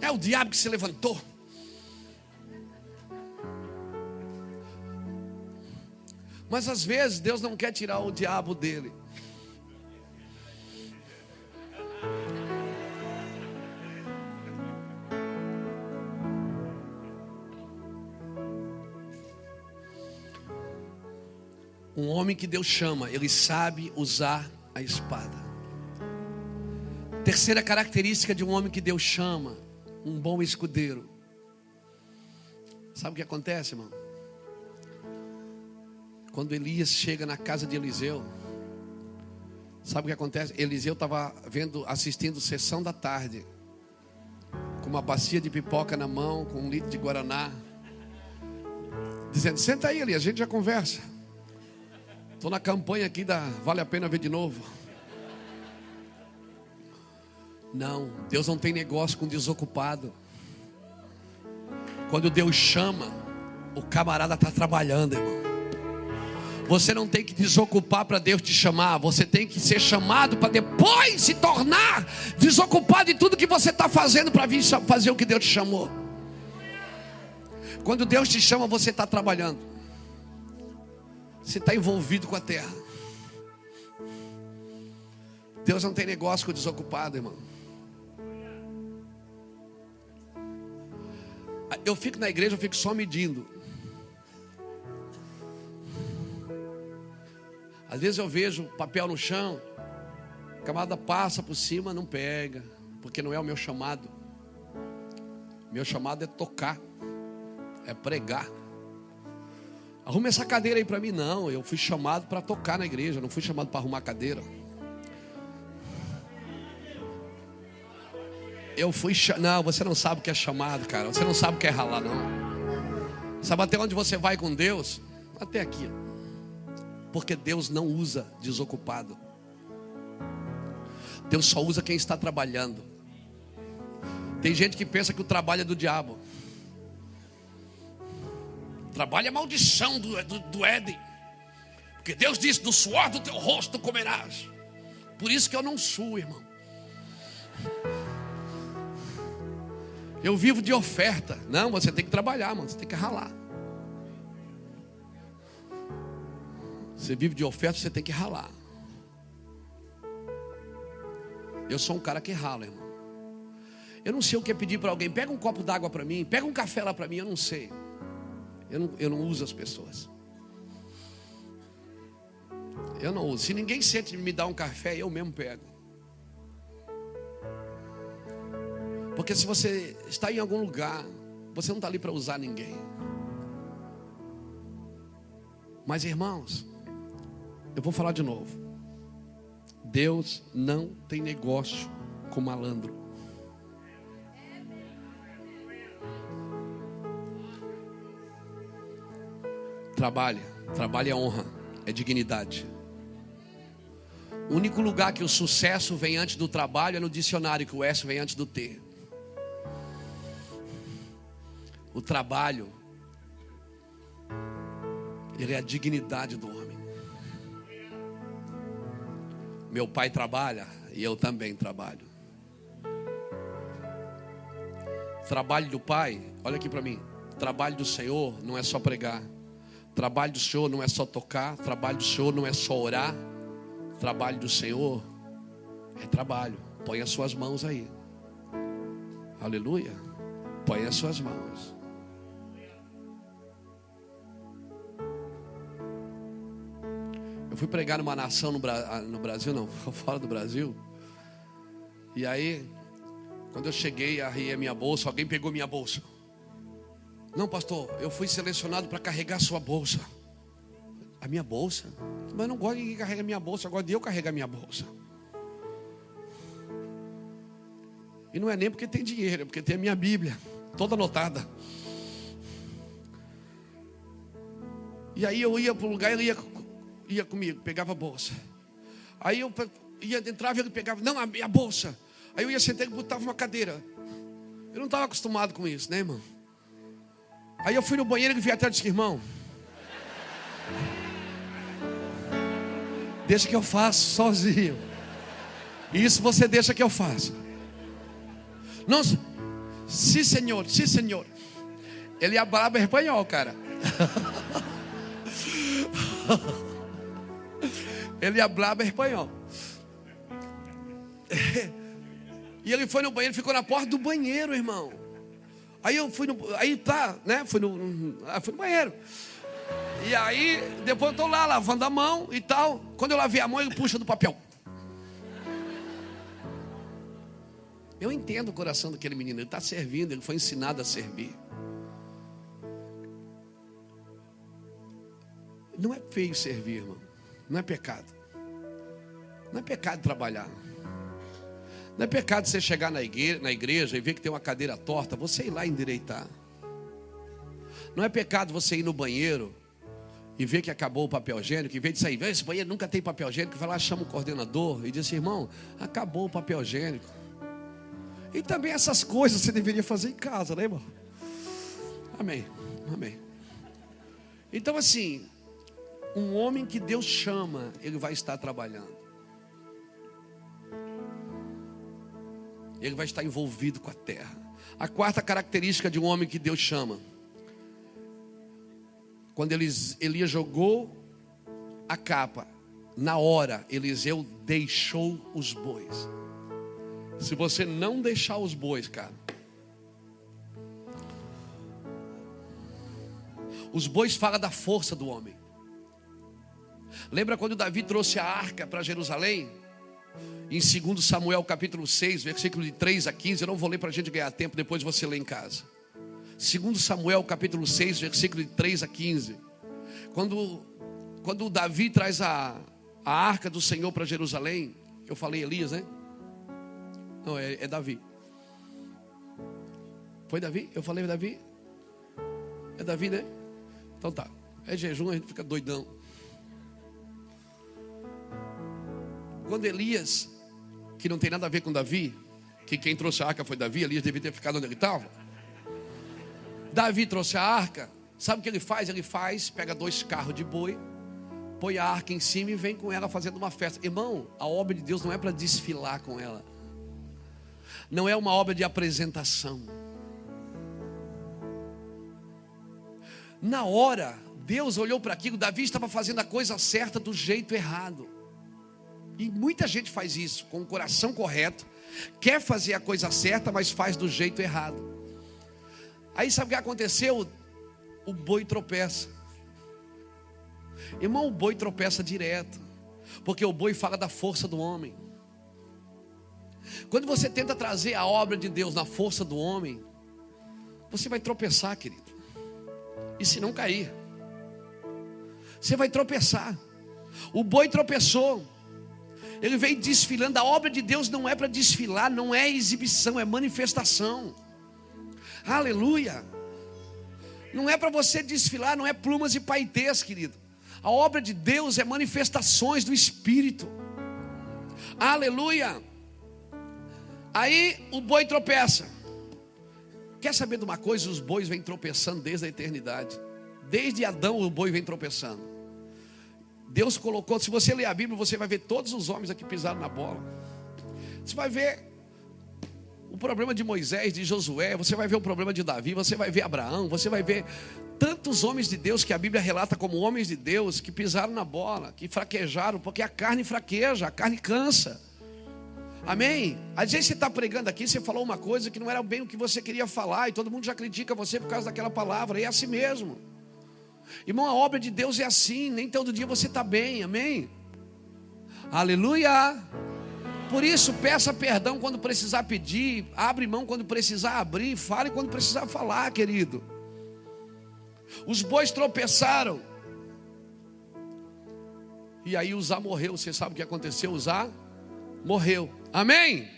É o diabo que se levantou. Mas às vezes Deus não quer tirar o diabo dele. Um homem que Deus chama, ele sabe usar a espada. Terceira característica de um homem que Deus chama, um bom escudeiro. Sabe o que acontece, irmão? Quando Elias chega na casa de Eliseu, sabe o que acontece? Eliseu estava vendo, assistindo sessão da tarde, com uma bacia de pipoca na mão, com um litro de guaraná, dizendo: Senta aí, Elias, a gente já conversa. Estou na campanha aqui da Vale a Pena Ver de Novo. Não, Deus não tem negócio com desocupado. Quando Deus chama, o camarada está trabalhando, irmão. Você não tem que desocupar para Deus te chamar. Você tem que ser chamado para depois se tornar desocupado de tudo que você está fazendo para vir fazer o que Deus te chamou. Quando Deus te chama, você está trabalhando. Você está envolvido com a terra. Deus não tem negócio com o desocupado, irmão. Eu fico na igreja, eu fico só medindo. Às vezes eu vejo papel no chão, a camada passa por cima, não pega, porque não é o meu chamado. Meu chamado é tocar, é pregar. Arrume essa cadeira aí para mim. Não, eu fui chamado para tocar na igreja, não fui chamado para arrumar cadeira. Eu fui. Não, você não sabe o que é chamado, cara. Você não sabe o que é ralar, não. Sabe até onde você vai com Deus? Até aqui. Porque Deus não usa desocupado. Deus só usa quem está trabalhando. Tem gente que pensa que o trabalho é do diabo. Trabalho é maldição do, do, do Éden. Porque Deus disse: do suor do teu rosto comerás. Por isso que eu não suo, irmão. Eu vivo de oferta. Não, você tem que trabalhar, mano. Você tem que ralar. Você vive de oferta, você tem que ralar. Eu sou um cara que rala, irmão. Eu não sei o que é pedir para alguém. Pega um copo d'água para mim. Pega um café lá para mim. Eu não sei. Eu não, eu não uso as pessoas. Eu não uso. Se ninguém sente me dar um café, eu mesmo pego. Porque se você está em algum lugar, você não está ali para usar ninguém. Mas irmãos, eu vou falar de novo. Deus não tem negócio com malandro. Trabalha, trabalho é honra, é dignidade. O único lugar que o sucesso vem antes do trabalho é no dicionário, que o S vem antes do T. O trabalho, ele é a dignidade do homem. Meu pai trabalha e eu também trabalho. Trabalho do pai, olha aqui para mim. Trabalho do Senhor não é só pregar. Trabalho do Senhor não é só tocar. Trabalho do Senhor não é só orar. Trabalho do Senhor é trabalho. Põe as suas mãos aí. Aleluia. Põe as suas mãos. Eu fui pregar numa nação no, ah, no Brasil, não, <laughs> fora do Brasil. E aí, quando eu cheguei, arriei a minha bolsa, alguém pegou minha bolsa. Não, pastor, eu fui selecionado para carregar sua bolsa. A minha bolsa? Mas não gosto de ninguém carrega minha bolsa, eu gosto de eu carregar minha bolsa. E não é nem porque tem dinheiro, é porque tem a minha Bíblia, toda anotada. E aí eu ia para o lugar, ele ia ia comigo, pegava a bolsa. Aí eu ia, entrava ele pegava, não, a minha bolsa. Aí eu ia sentar e botava uma cadeira. Eu não estava acostumado com isso, né, irmão? Aí eu fui no banheiro e vi até e disse, irmão, deixa que eu faço sozinho. Isso você deixa que eu faça. Não, sim senhor, sim senhor. Ele hablava espanhol, cara. <laughs> Ele hablava espanhol. <laughs> E ele foi no banheiro, ficou na porta do banheiro, irmão. Aí eu fui no, aí tá, né? Fui no, ah, fui no banheiro. E aí, depois eu estou lá lavando a mão e tal. Quando eu lavei a mão, ele puxa do papel. Eu entendo o coração daquele menino, ele está servindo, ele foi ensinado a servir. Não é feio servir, irmão. Não é pecado. Não é pecado trabalhar. Não é pecado você chegar na igreja, na igreja e ver que tem uma cadeira torta, você ir lá endireitar. Não é pecado você ir no banheiro e ver que acabou o papel higiênico, em vez de sair, esse banheiro nunca tem papel higiênico, vai lá, chama o coordenador e diz irmão, acabou o papel higiênico. E também essas coisas você deveria fazer em casa, né, irmão? Amém, amém. Então, assim, um homem que Deus chama, ele vai estar trabalhando. Ele vai estar envolvido com a terra. A quarta característica de um homem que Deus chama quando Elias jogou a capa, na hora Eliseu deixou os bois. Se você não deixar os bois, cara, os bois falam da força do homem. Lembra quando Davi trouxe a arca para Jerusalém? Em 2 Samuel capítulo 6, versículo de 3 a 15, eu não vou ler para a gente ganhar tempo, depois você lê em casa. Segundo Samuel capítulo 6, versículo de 3 a 15. Quando, quando Davi traz a, a arca do Senhor para Jerusalém, eu falei Elias, né? Não, é, é Davi. Foi Davi? Eu falei Davi? É Davi, né? Então tá. É jejum, a gente fica doidão. Quando Elias, que não tem nada a ver com Davi, que quem trouxe a arca foi Davi, Elias devia ter ficado onde ele estava. Davi trouxe a arca. Sabe o que ele faz? Ele faz, pega dois carros de boi, põe a arca em cima e vem com ela fazendo uma festa. Irmão, a obra de Deus não é para desfilar com ela. Não é uma obra de apresentação. Na hora, Deus olhou para aquilo, Davi estava fazendo a coisa certa do jeito errado. E muita gente faz isso, com o coração correto, quer fazer a coisa certa, mas faz do jeito errado. Aí sabe o que aconteceu? O boi tropeça. Irmão, o boi tropeça direto, porque o boi fala da força do homem. Quando você tenta trazer a obra de Deus na força do homem, você vai tropeçar, querido. E se não cair, você vai tropeçar. O boi tropeçou. Ele veio desfilando. A obra de Deus não é para desfilar, não é exibição, é manifestação. Aleluia. Não é para você desfilar, não é plumas e paetês, querido. A obra de Deus é manifestações do Espírito. Aleluia. Aí o boi tropeça. Quer saber de uma coisa? Os bois vêm tropeçando desde a eternidade. Desde Adão o boi vem tropeçando. Deus colocou, se você ler a Bíblia, você vai ver todos os homens aqui pisaram na bola. Você vai ver o problema de Moisés, de Josué, você vai ver o problema de Davi, você vai ver Abraão, você vai ver tantos homens de Deus que a Bíblia relata como homens de Deus que pisaram na bola, que fraquejaram, porque a carne fraqueja, a carne cansa. Amém? Às vezes você está pregando aqui, você falou uma coisa que não era bem o que você queria falar, e todo mundo já critica você por causa daquela palavra, e é assim mesmo. Irmão, a obra de Deus é assim, nem todo dia você está bem, amém? Aleluia! Por isso, peça perdão quando precisar pedir, abre mão quando precisar abrir, fale quando precisar falar, querido. Os bois tropeçaram. E aí Uzá morreu. Você sabe o que aconteceu? Uzá morreu. Amém?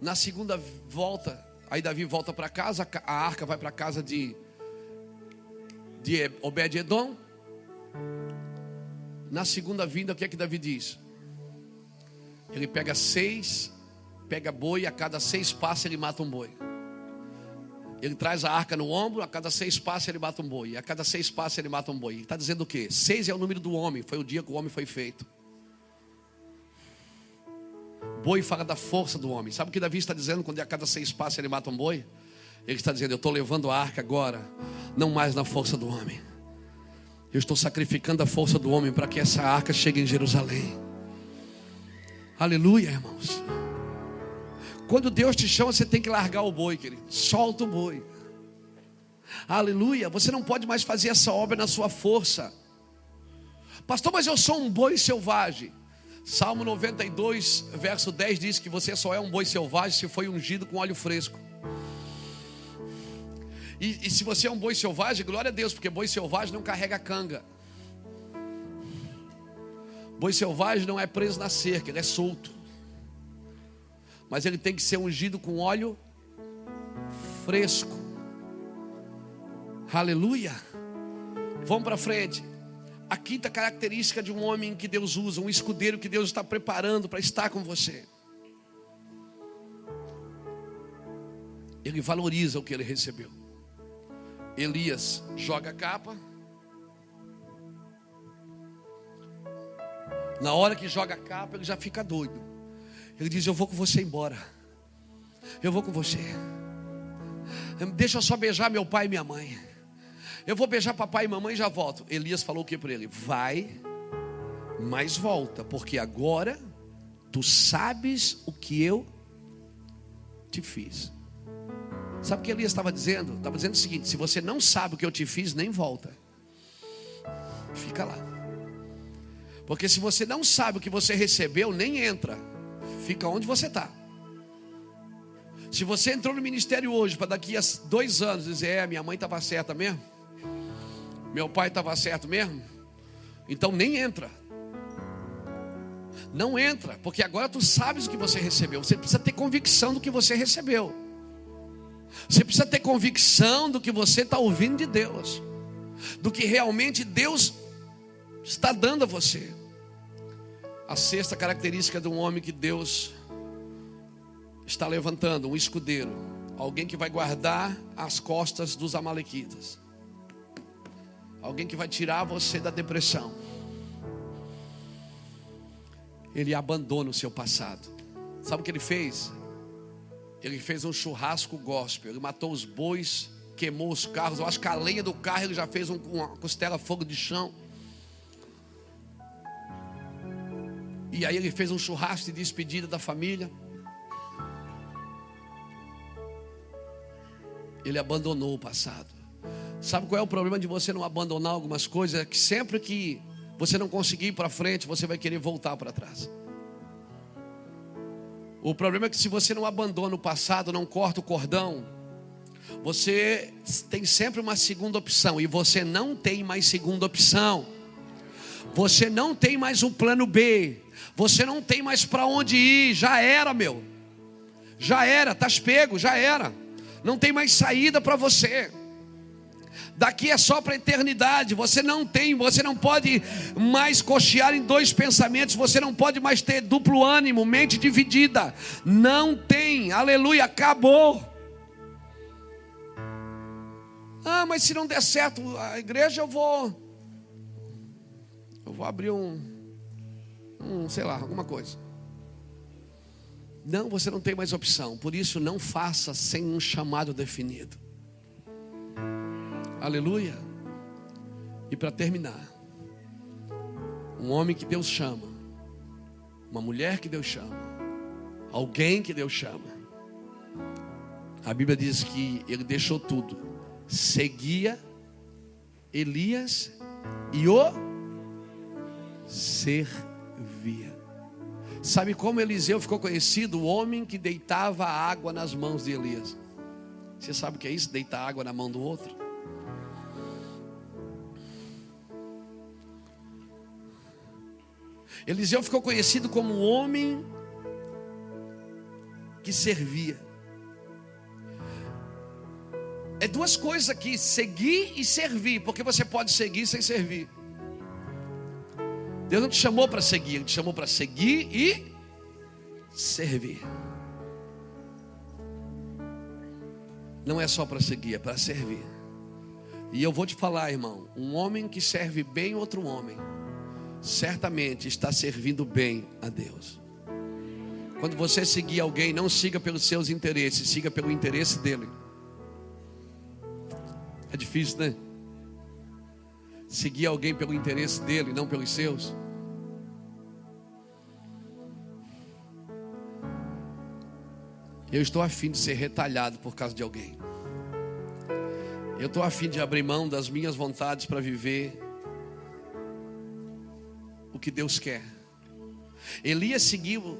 Na segunda volta, aí Davi volta para casa, a arca vai para casa de, de Obed-Edom. Na segunda vinda, o que é que Davi diz? Ele pega seis, pega boi, a cada seis passos ele mata um boi. Ele traz a arca no ombro, a cada seis passos ele mata um boi. A cada seis passos ele mata um boi. Ele está dizendo o quê? Seis é o número do homem, foi o dia que o homem foi feito. Boi fala da força do homem. Sabe o que Davi está dizendo quando a cada seis passos ele mata um boi? Ele está dizendo: Eu estou levando a arca agora, não mais na força do homem, eu estou sacrificando a força do homem para que essa arca chegue em Jerusalém. Aleluia, irmãos. Quando Deus te chama, você tem que largar o boi, querido. Solta o boi. Aleluia. Você não pode mais fazer essa obra na sua força. Pastor, mas eu sou um boi selvagem. Salmo 92, verso 10 diz que você só é um boi selvagem se foi ungido com óleo fresco. E, e, se você é um boi selvagem, glória a Deus, porque boi selvagem não carrega canga. Boi selvagem não é preso na cerca, ele é solto. Mas ele tem que ser ungido com óleo fresco. Aleluia. Vamos para frente. A quinta característica de um homem que Deus usa, um escudeiro que Deus está preparando para estar com você. Ele valoriza o que ele recebeu. Elias joga a capa. Na hora que joga a capa, ele já fica doido. Ele diz: Eu vou com você embora. Eu vou com você. Deixa eu só beijar meu pai e minha mãe. Eu vou beijar papai e mamãe e já volto. Elias falou o que para ele? Vai, mas volta, porque agora tu sabes o que eu te fiz. Sabe o que Elias estava dizendo? Estava dizendo o seguinte: se você não sabe o que eu te fiz, nem volta. Fica lá. Porque se você não sabe o que você recebeu, nem entra. Fica onde você está. Se você entrou no ministério hoje, para daqui a dois anos dizer, é, minha mãe estava certa mesmo, meu pai estava certo mesmo, então nem entra. Não entra, porque agora tu sabes o que você recebeu. Você precisa ter convicção do que você recebeu. Você precisa ter convicção do que você está ouvindo de Deus, do que realmente Deus está dando a você. A sexta característica de um homem que Deus está levantando, um escudeiro, alguém que vai guardar as costas dos amalequitas, alguém que vai tirar você da depressão. Ele abandona o seu passado. Sabe o que ele fez? Ele fez um churrasco gospel. Ele matou os bois, queimou os carros. Eu acho que a lenha do carro ele já fez um, uma costela fogo de chão. E aí ele fez um churrasco de despedida da família. Ele abandonou o passado. Sabe qual é o problema de você não abandonar algumas coisas? É que sempre que você não conseguir ir para frente, você vai querer voltar para trás. O problema é que se você não abandona o passado, não corta o cordão, você tem sempre uma segunda opção e você não tem mais segunda opção. Você não tem mais um plano B. Você não tem mais para onde ir. Já era, meu. Já era, tá pego, já era. Não tem mais saída para você daqui é só para a eternidade. Você não tem, você não pode mais cochear em dois pensamentos, você não pode mais ter duplo ânimo, mente dividida. Não tem, aleluia, acabou. Ah, mas se não der certo a igreja, eu vou. Eu vou abrir um. um sei lá, alguma coisa. Não, você não tem mais opção. Por isso, não faça sem um chamado definido. Aleluia. E para terminar, um homem que Deus chama, uma mulher que Deus chama, alguém que Deus chama. A Bíblia diz que ele deixou tudo, seguia Elias e o servia. Sabe como Eliseu ficou conhecido? O homem que deitava água nas mãos de Elias. Você sabe o que é isso? Deitar água na mão do outro? Eliseu ficou conhecido como um homem que servia. É duas coisas aqui: seguir e servir, porque você pode seguir sem servir. Deus não te chamou para seguir, Ele te chamou para seguir e servir. Não é só para seguir, é para servir. E eu vou te falar, irmão: um homem que serve bem outro homem certamente está servindo bem a Deus. Quando você seguir alguém, não siga pelos seus interesses, siga pelo interesse dele. É difícil, né? Seguir alguém pelo interesse dele, não pelos seus. Eu estou afim de ser retalhado por causa de alguém. Eu estou afim de abrir mão das minhas vontades para viver o que Deus quer. Elias seguiu,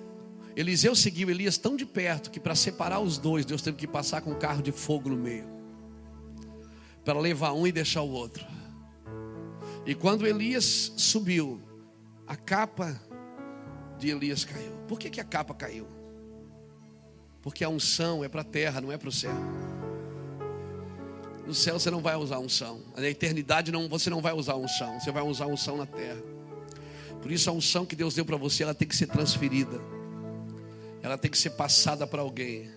Eliseu seguiu Elias tão de perto que para separar os dois, Deus teve que passar com um carro de fogo no meio. Para levar um e deixar o outro. E quando Elias subiu, a capa de Elias caiu. Por que, que a capa caiu? Porque a unção é para a terra, não é para o céu. No céu você não vai usar unção. Na eternidade não, você não vai usar unção. Você vai usar unção na terra. Por isso a unção que Deus deu para você, ela tem que ser transferida. Ela tem que ser passada para alguém.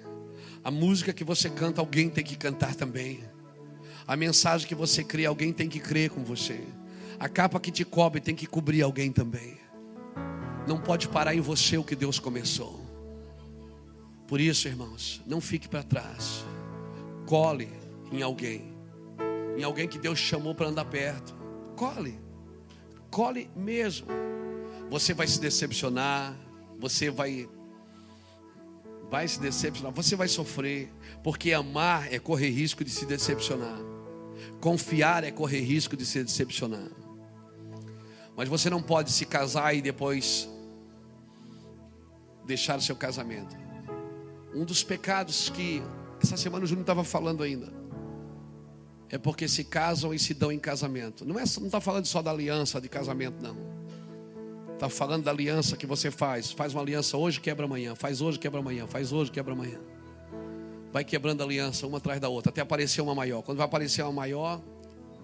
A música que você canta, alguém tem que cantar também. A mensagem que você crê, alguém tem que crer com você. A capa que te cobre tem que cobrir alguém também. Não pode parar em você o que Deus começou. Por isso, irmãos, não fique para trás. Cole em alguém, em alguém que Deus chamou para andar perto. Cole, cole mesmo. Você vai se decepcionar, você vai vai se decepcionar, você vai sofrer, porque amar é correr risco de se decepcionar. Confiar é correr risco de se decepcionar. Mas você não pode se casar e depois deixar o seu casamento. Um dos pecados que essa semana o Júnior estava falando ainda é porque se casam e se dão em casamento. Não é, não está falando só da aliança de casamento, não. Está falando da aliança que você faz. Faz uma aliança hoje, quebra amanhã. Faz hoje, quebra amanhã. Faz hoje, quebra amanhã. Vai quebrando a aliança uma atrás da outra, até aparecer uma maior. Quando vai aparecer uma maior,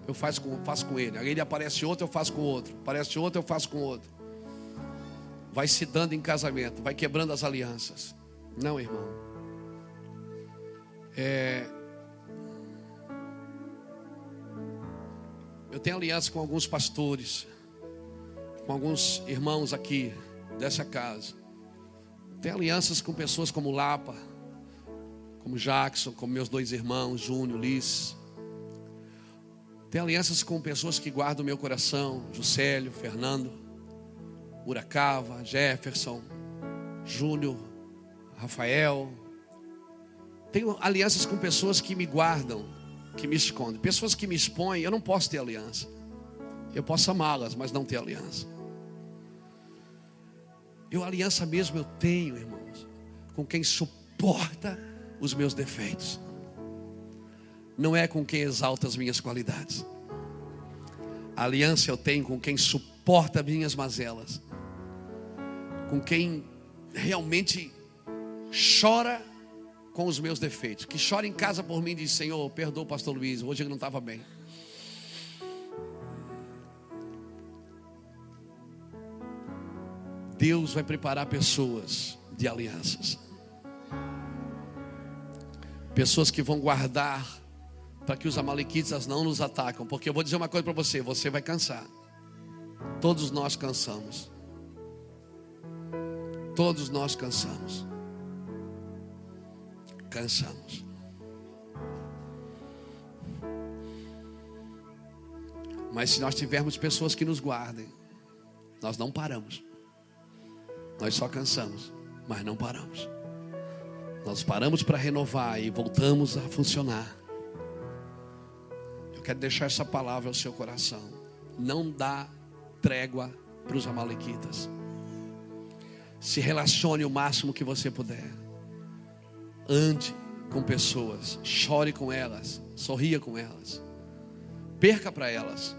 eu faço com, faço com ele. Aí ele aparece outro, eu faço com outro. Aparece outro, eu faço com outro. Vai se dando em casamento, vai quebrando as alianças. Não, irmão. É, Eu tenho aliança com alguns pastores, com alguns irmãos aqui dessa casa. Tenho alianças com pessoas como Lapa, como Jackson, como meus dois irmãos, Júnior, Liz. Tenho alianças com pessoas que guardam meu coração, Juscelio, Fernando, Uracava, Jefferson, Júnior, Rafael. Tenho alianças com pessoas que me guardam que me esconde. Pessoas que me expõem, eu não posso ter aliança. Eu posso amá-las, mas não ter aliança. Eu aliança mesmo eu tenho, irmãos, com quem suporta os meus defeitos. Não é com quem exalta as minhas qualidades. A aliança eu tenho com quem suporta minhas mazelas. Com quem realmente chora com os meus defeitos, que chora em casa por mim e diz: Senhor, perdoa o pastor Luiz, hoje ele não estava bem. Deus vai preparar pessoas de alianças, pessoas que vão guardar para que os amalequitas não nos atacam, porque eu vou dizer uma coisa para você: você vai cansar, todos nós cansamos, todos nós cansamos cansamos. Mas se nós tivermos pessoas que nos guardem, nós não paramos. Nós só cansamos, mas não paramos. Nós paramos para renovar e voltamos a funcionar. Eu quero deixar essa palavra ao seu coração. Não dá trégua para os amalequitas. Se relacione o máximo que você puder. Ande com pessoas, chore com elas, sorria com elas, perca para elas.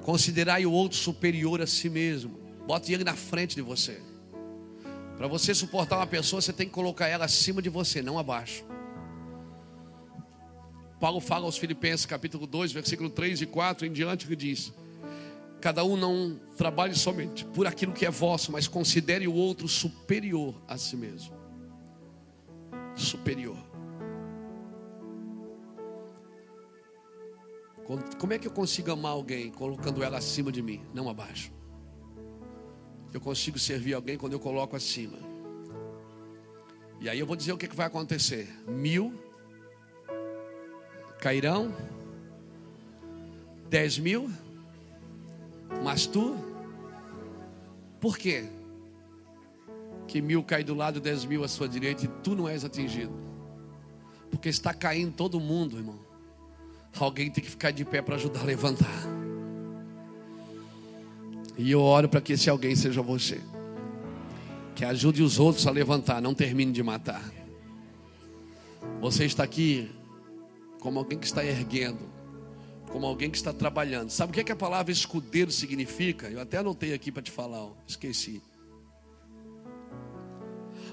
Considerai o outro superior a si mesmo. Bote ele na frente de você. Para você suportar uma pessoa, você tem que colocar ela acima de você, não abaixo. Paulo fala aos Filipenses, capítulo 2, versículo 3 e 4 em diante, que diz: Cada um não trabalhe somente por aquilo que é vosso, mas considere o outro superior a si mesmo superior. Como é que eu consigo amar alguém colocando ela acima de mim, não abaixo? Eu consigo servir alguém quando eu coloco acima. E aí eu vou dizer o que, que vai acontecer: mil cairão, dez mil, mas tu, por quê? Que mil cai do lado, dez mil à sua direita e tu não és atingido. Porque está caindo todo mundo, irmão. alguém tem que ficar de pé para ajudar a levantar. E eu oro para que esse alguém seja você. Que ajude os outros a levantar, não termine de matar. Você está aqui como alguém que está erguendo, como alguém que está trabalhando. Sabe o que, é que a palavra escudeiro significa? Eu até anotei aqui para te falar, esqueci.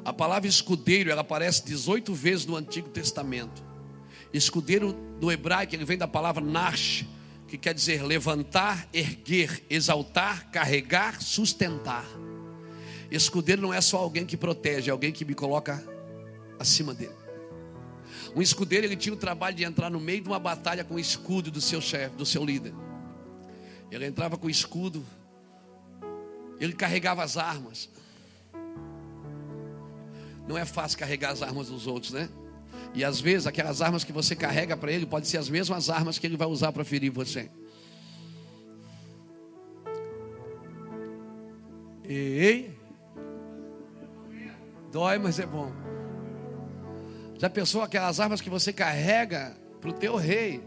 A palavra escudeiro, ela aparece 18 vezes no Antigo Testamento. Escudeiro do hebraico, ele vem da palavra nash, que quer dizer levantar, erguer, exaltar, carregar, sustentar. Escudeiro não é só alguém que protege, é alguém que me coloca acima dele. Um escudeiro ele tinha o trabalho de entrar no meio de uma batalha com o escudo do seu chefe, do seu líder. Ele entrava com o escudo, ele carregava as armas. Não é fácil carregar as armas dos outros, né? E às vezes aquelas armas que você carrega para ele pode ser as mesmas armas que ele vai usar para ferir você. Ei, dói, mas é bom. Já pensou aquelas armas que você carrega para o teu rei?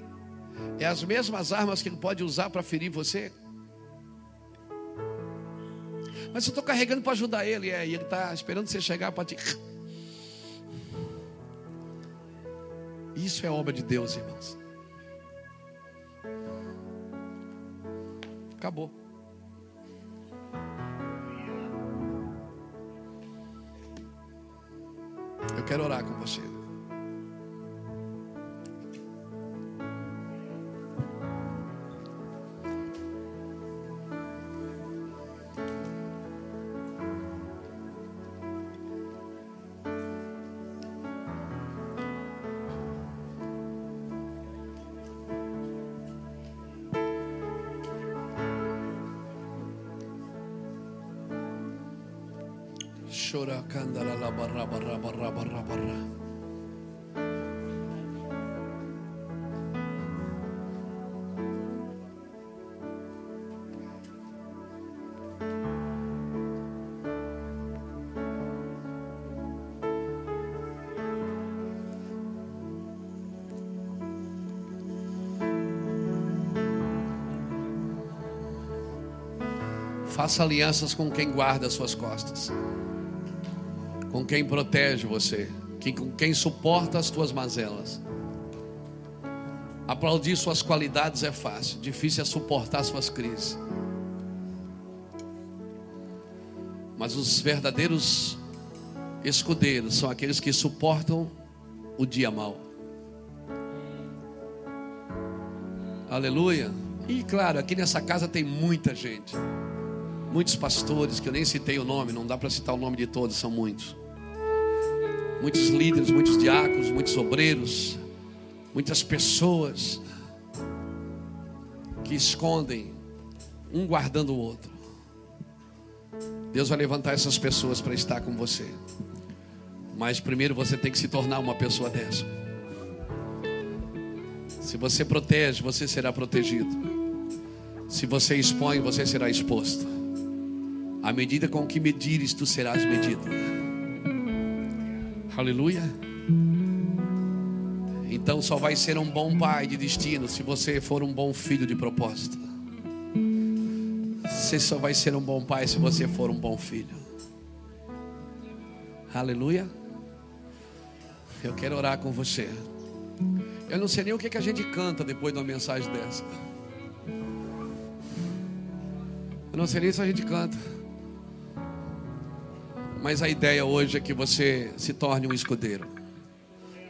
É as mesmas armas que ele pode usar para ferir você? Mas eu estou carregando para ajudar ele, é, e ele está esperando você chegar para te. Isso é obra de Deus, irmãos. Acabou. Eu quero orar com você. Faça alianças com quem guarda as suas costas com quem protege você, com quem suporta as tuas mazelas. Aplaudir suas qualidades é fácil, difícil é suportar suas crises. Mas os verdadeiros escudeiros são aqueles que suportam o dia mal. Aleluia. E claro, aqui nessa casa tem muita gente. Muitos pastores, que eu nem citei o nome, não dá para citar o nome de todos, são muitos. Muitos líderes, muitos diáconos, muitos obreiros, muitas pessoas que escondem um guardando o outro. Deus vai levantar essas pessoas para estar com você. Mas primeiro você tem que se tornar uma pessoa dessa. Se você protege, você será protegido. Se você expõe, você será exposto. À medida com que medires, tu serás medido. Aleluia. Então só vai ser um bom pai de destino se você for um bom filho de propósito. Você só vai ser um bom pai se você for um bom filho. Aleluia. Eu quero orar com você. Eu não sei nem o que, que a gente canta depois de uma mensagem dessa. Eu não sei nem se a gente canta. Mas a ideia hoje é que você se torne um escudeiro.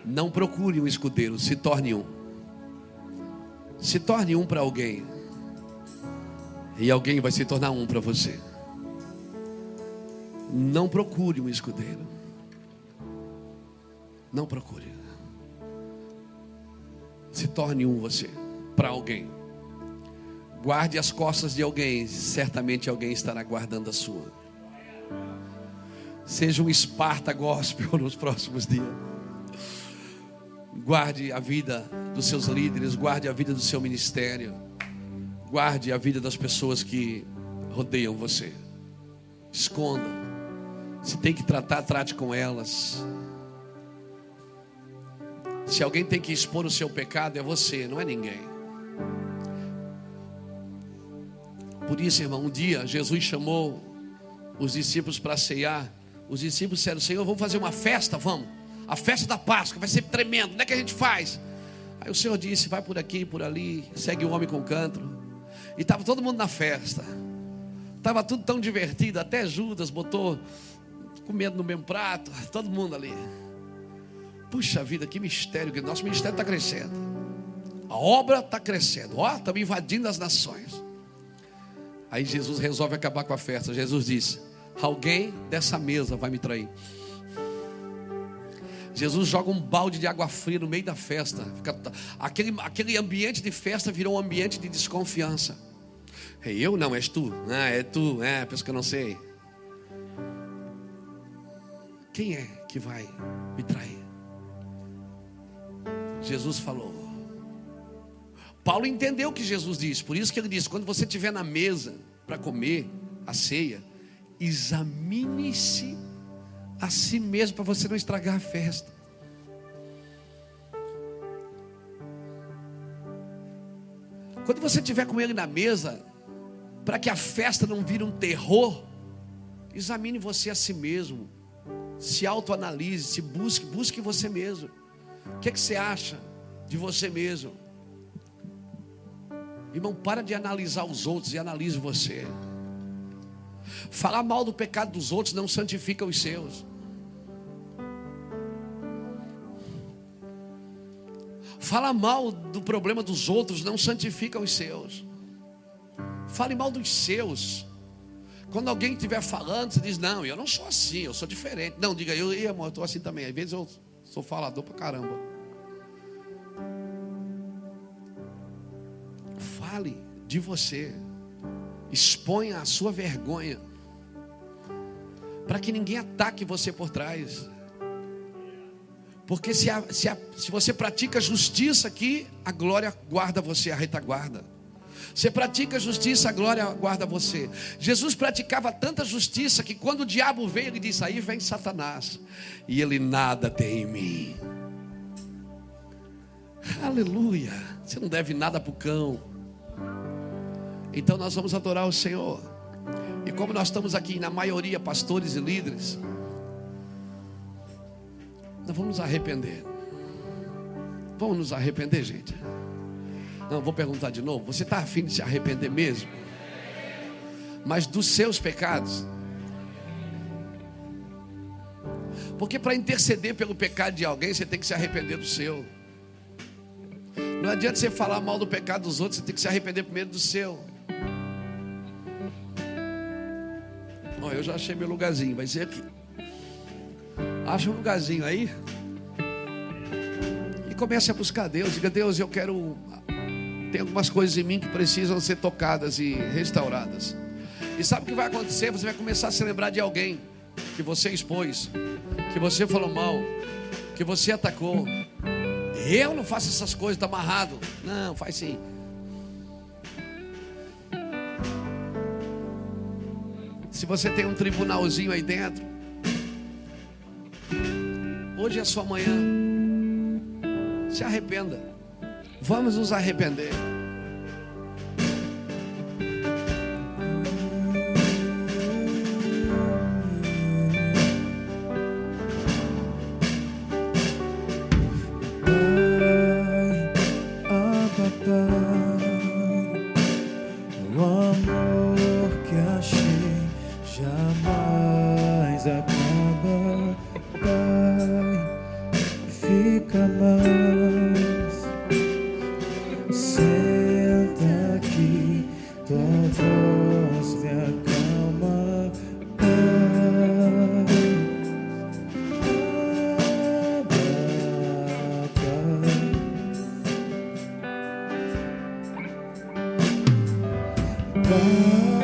Não procure um escudeiro, se torne um. Se torne um para alguém. E alguém vai se tornar um para você. Não procure um escudeiro. Não procure. Se torne um você para alguém. Guarde as costas de alguém, certamente alguém estará guardando a sua. Seja um Esparta gospel <laughs> nos próximos dias. Guarde a vida dos seus líderes, guarde a vida do seu ministério, guarde a vida das pessoas que rodeiam você. Esconda. Se tem que tratar, trate com elas. Se alguém tem que expor o seu pecado, é você, não é ninguém. Por isso, irmão, um dia Jesus chamou os discípulos para ceiar. Os discípulos disseram: Senhor, vamos fazer uma festa? Vamos. A festa da Páscoa vai ser tremendo. Onde é que a gente faz? Aí o Senhor disse: Vai por aqui, por ali, segue o homem com canto. E estava todo mundo na festa. Estava tudo tão divertido. Até Judas botou comendo no mesmo prato. <laughs> Todo mundo ali. Puxa vida, que mistério. Que nosso ministério está crescendo. A obra está crescendo. Ó, estamos invadindo as nações. Aí Jesus resolve acabar com a festa. Jesus disse: Alguém dessa mesa vai me trair. Jesus joga um balde de água fria no meio da festa. Aquele, aquele ambiente de festa virou um ambiente de desconfiança. Eu não, és tu. Ah, é tu, é, penso que eu não sei. Quem é que vai me trair? Jesus falou. Paulo entendeu o que Jesus disse, por isso que ele disse: quando você estiver na mesa para comer a ceia, examine-se a si mesmo para você não estragar a festa. Quando você estiver com ele na mesa, para que a festa não vire um terror, examine você a si mesmo, se autoanalise, se busque, busque você mesmo. O que, é que você acha de você mesmo? Irmão, para de analisar os outros e analise você. Falar mal do pecado dos outros não santifica os seus. Falar mal do problema dos outros não santifica os seus. Fale mal dos seus. Quando alguém estiver falando, você diz: Não, eu não sou assim, eu sou diferente. Não, diga eu, amor, eu estou assim também. Às vezes eu sou falador pra caramba. Fale de você. Exponha a sua vergonha para que ninguém ataque você por trás. Porque se, a, se, a, se você pratica justiça aqui, a glória guarda você, a retaguarda. Você pratica justiça, a glória guarda você. Jesus praticava tanta justiça que quando o diabo veio, ele disse: Aí vem Satanás, e ele nada tem em mim. Aleluia. Você não deve nada para o cão. Então nós vamos adorar o Senhor. E como nós estamos aqui, na maioria, pastores e líderes, nós vamos nos arrepender. Vamos nos arrepender, gente. Não, vou perguntar de novo. Você está afim de se arrepender mesmo? Mas dos seus pecados? Porque para interceder pelo pecado de alguém, você tem que se arrepender do seu. Não adianta você falar mal do pecado dos outros, você tem que se arrepender primeiro do seu. Eu já achei meu lugarzinho, vai ser aqui. Acha um lugarzinho aí. E comece a buscar Deus. Diga, Deus, eu quero. Tem algumas coisas em mim que precisam ser tocadas e restauradas. E sabe o que vai acontecer? Você vai começar a se lembrar de alguém que você expôs, que você falou mal, que você atacou. Eu não faço essas coisas, está amarrado. Não, faz sim. Se você tem um tribunalzinho aí dentro, hoje é sua manhã. Se arrependa. Vamos nos arrepender. love.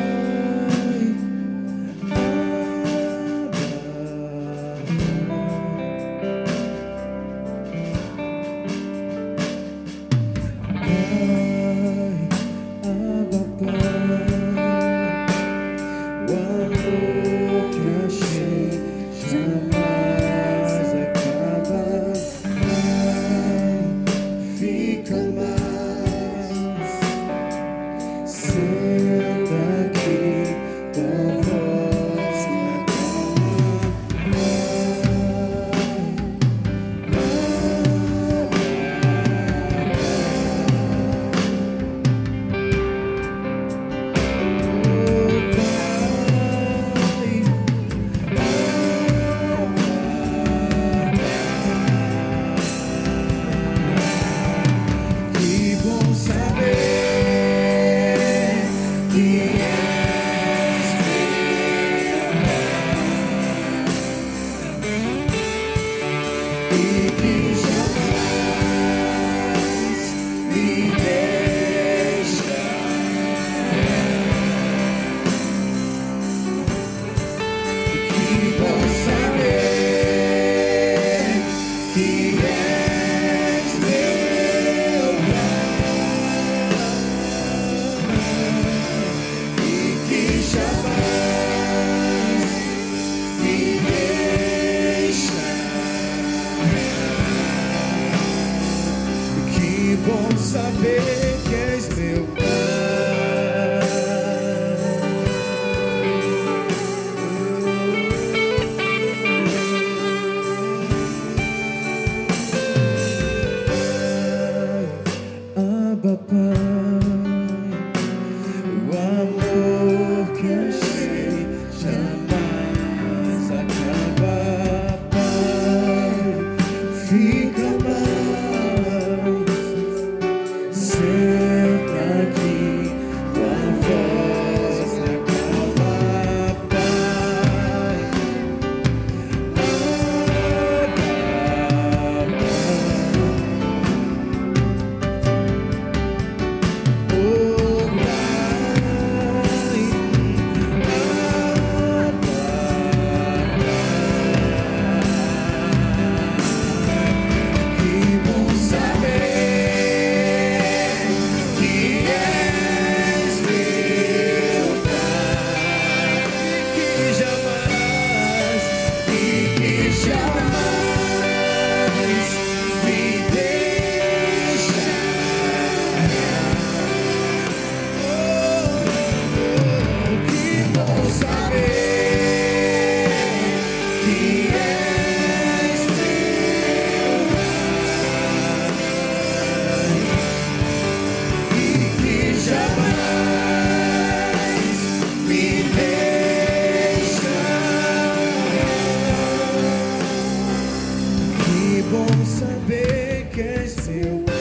Saber que és meu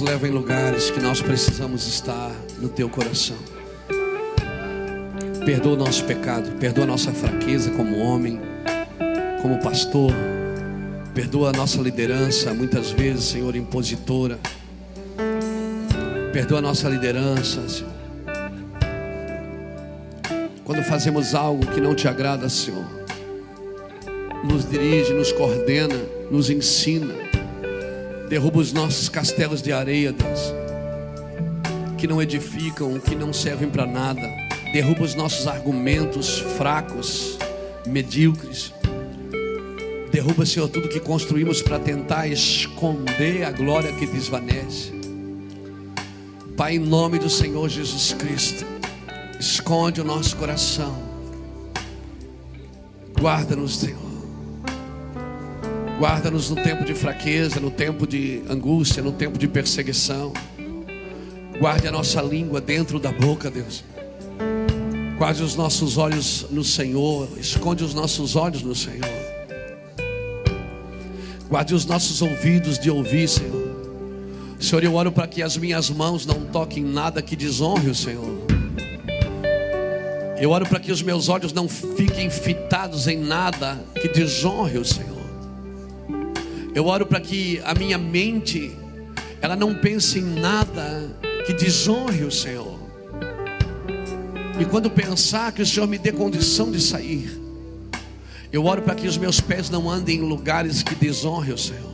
leva em lugares que nós precisamos estar no teu coração. Perdoa o nosso pecado, perdoa a nossa fraqueza como homem, como pastor. Perdoa a nossa liderança, muitas vezes, Senhor, impositora. Perdoa a nossa liderança, Senhor. Quando fazemos algo que não te agrada, Senhor, nos dirige, nos coordena, nos ensina, derruba os nossos castelos de areia, Deus, que não edificam, que não servem para nada, derruba os nossos argumentos fracos, medíocres, derruba, Senhor, tudo que construímos para tentar esconder a glória que desvanece. Pai, em nome do Senhor Jesus Cristo, esconde o nosso coração, guarda-nos, Senhor. Guarda-nos no tempo de fraqueza, no tempo de angústia, no tempo de perseguição. Guarde a nossa língua dentro da boca, Deus. Guarde os nossos olhos no Senhor. Esconde os nossos olhos no Senhor. Guarde os nossos ouvidos de ouvir, Senhor. Senhor, eu oro para que as minhas mãos não toquem nada que desonre o Senhor. Eu oro para que os meus olhos não fiquem fitados em nada que desonre o Senhor. Eu oro para que a minha mente ela não pense em nada que desonre o Senhor. E quando pensar que o Senhor me dê condição de sair, eu oro para que os meus pés não andem em lugares que desonrem o Senhor.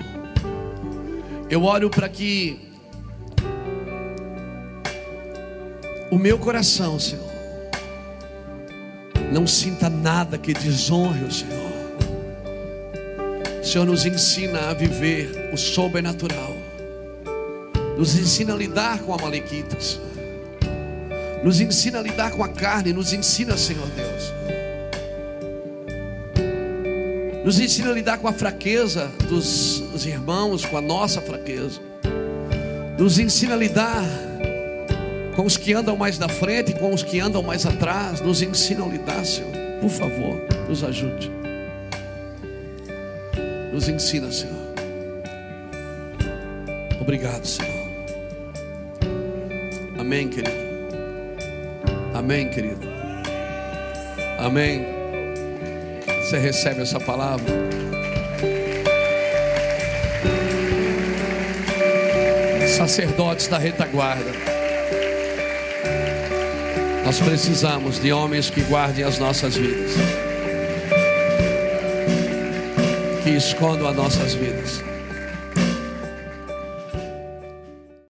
Eu oro para que o meu coração, Senhor, não sinta nada que desonre o Senhor. Senhor nos ensina a viver o sobrenatural. Nos ensina a lidar com amalequitas. Nos ensina a lidar com a carne. Nos ensina, Senhor Deus. Nos ensina a lidar com a fraqueza dos irmãos, com a nossa fraqueza. Nos ensina a lidar com os que andam mais na frente, com os que andam mais atrás. Nos ensina a lidar, Senhor. Por favor, nos ajude. Nos ensina, Senhor. Obrigado, Senhor. Amém, querido. Amém, querido. Amém. Você recebe essa palavra? Sacerdotes da retaguarda. Nós precisamos de homens que guardem as nossas vidas, escondam as nossas vidas.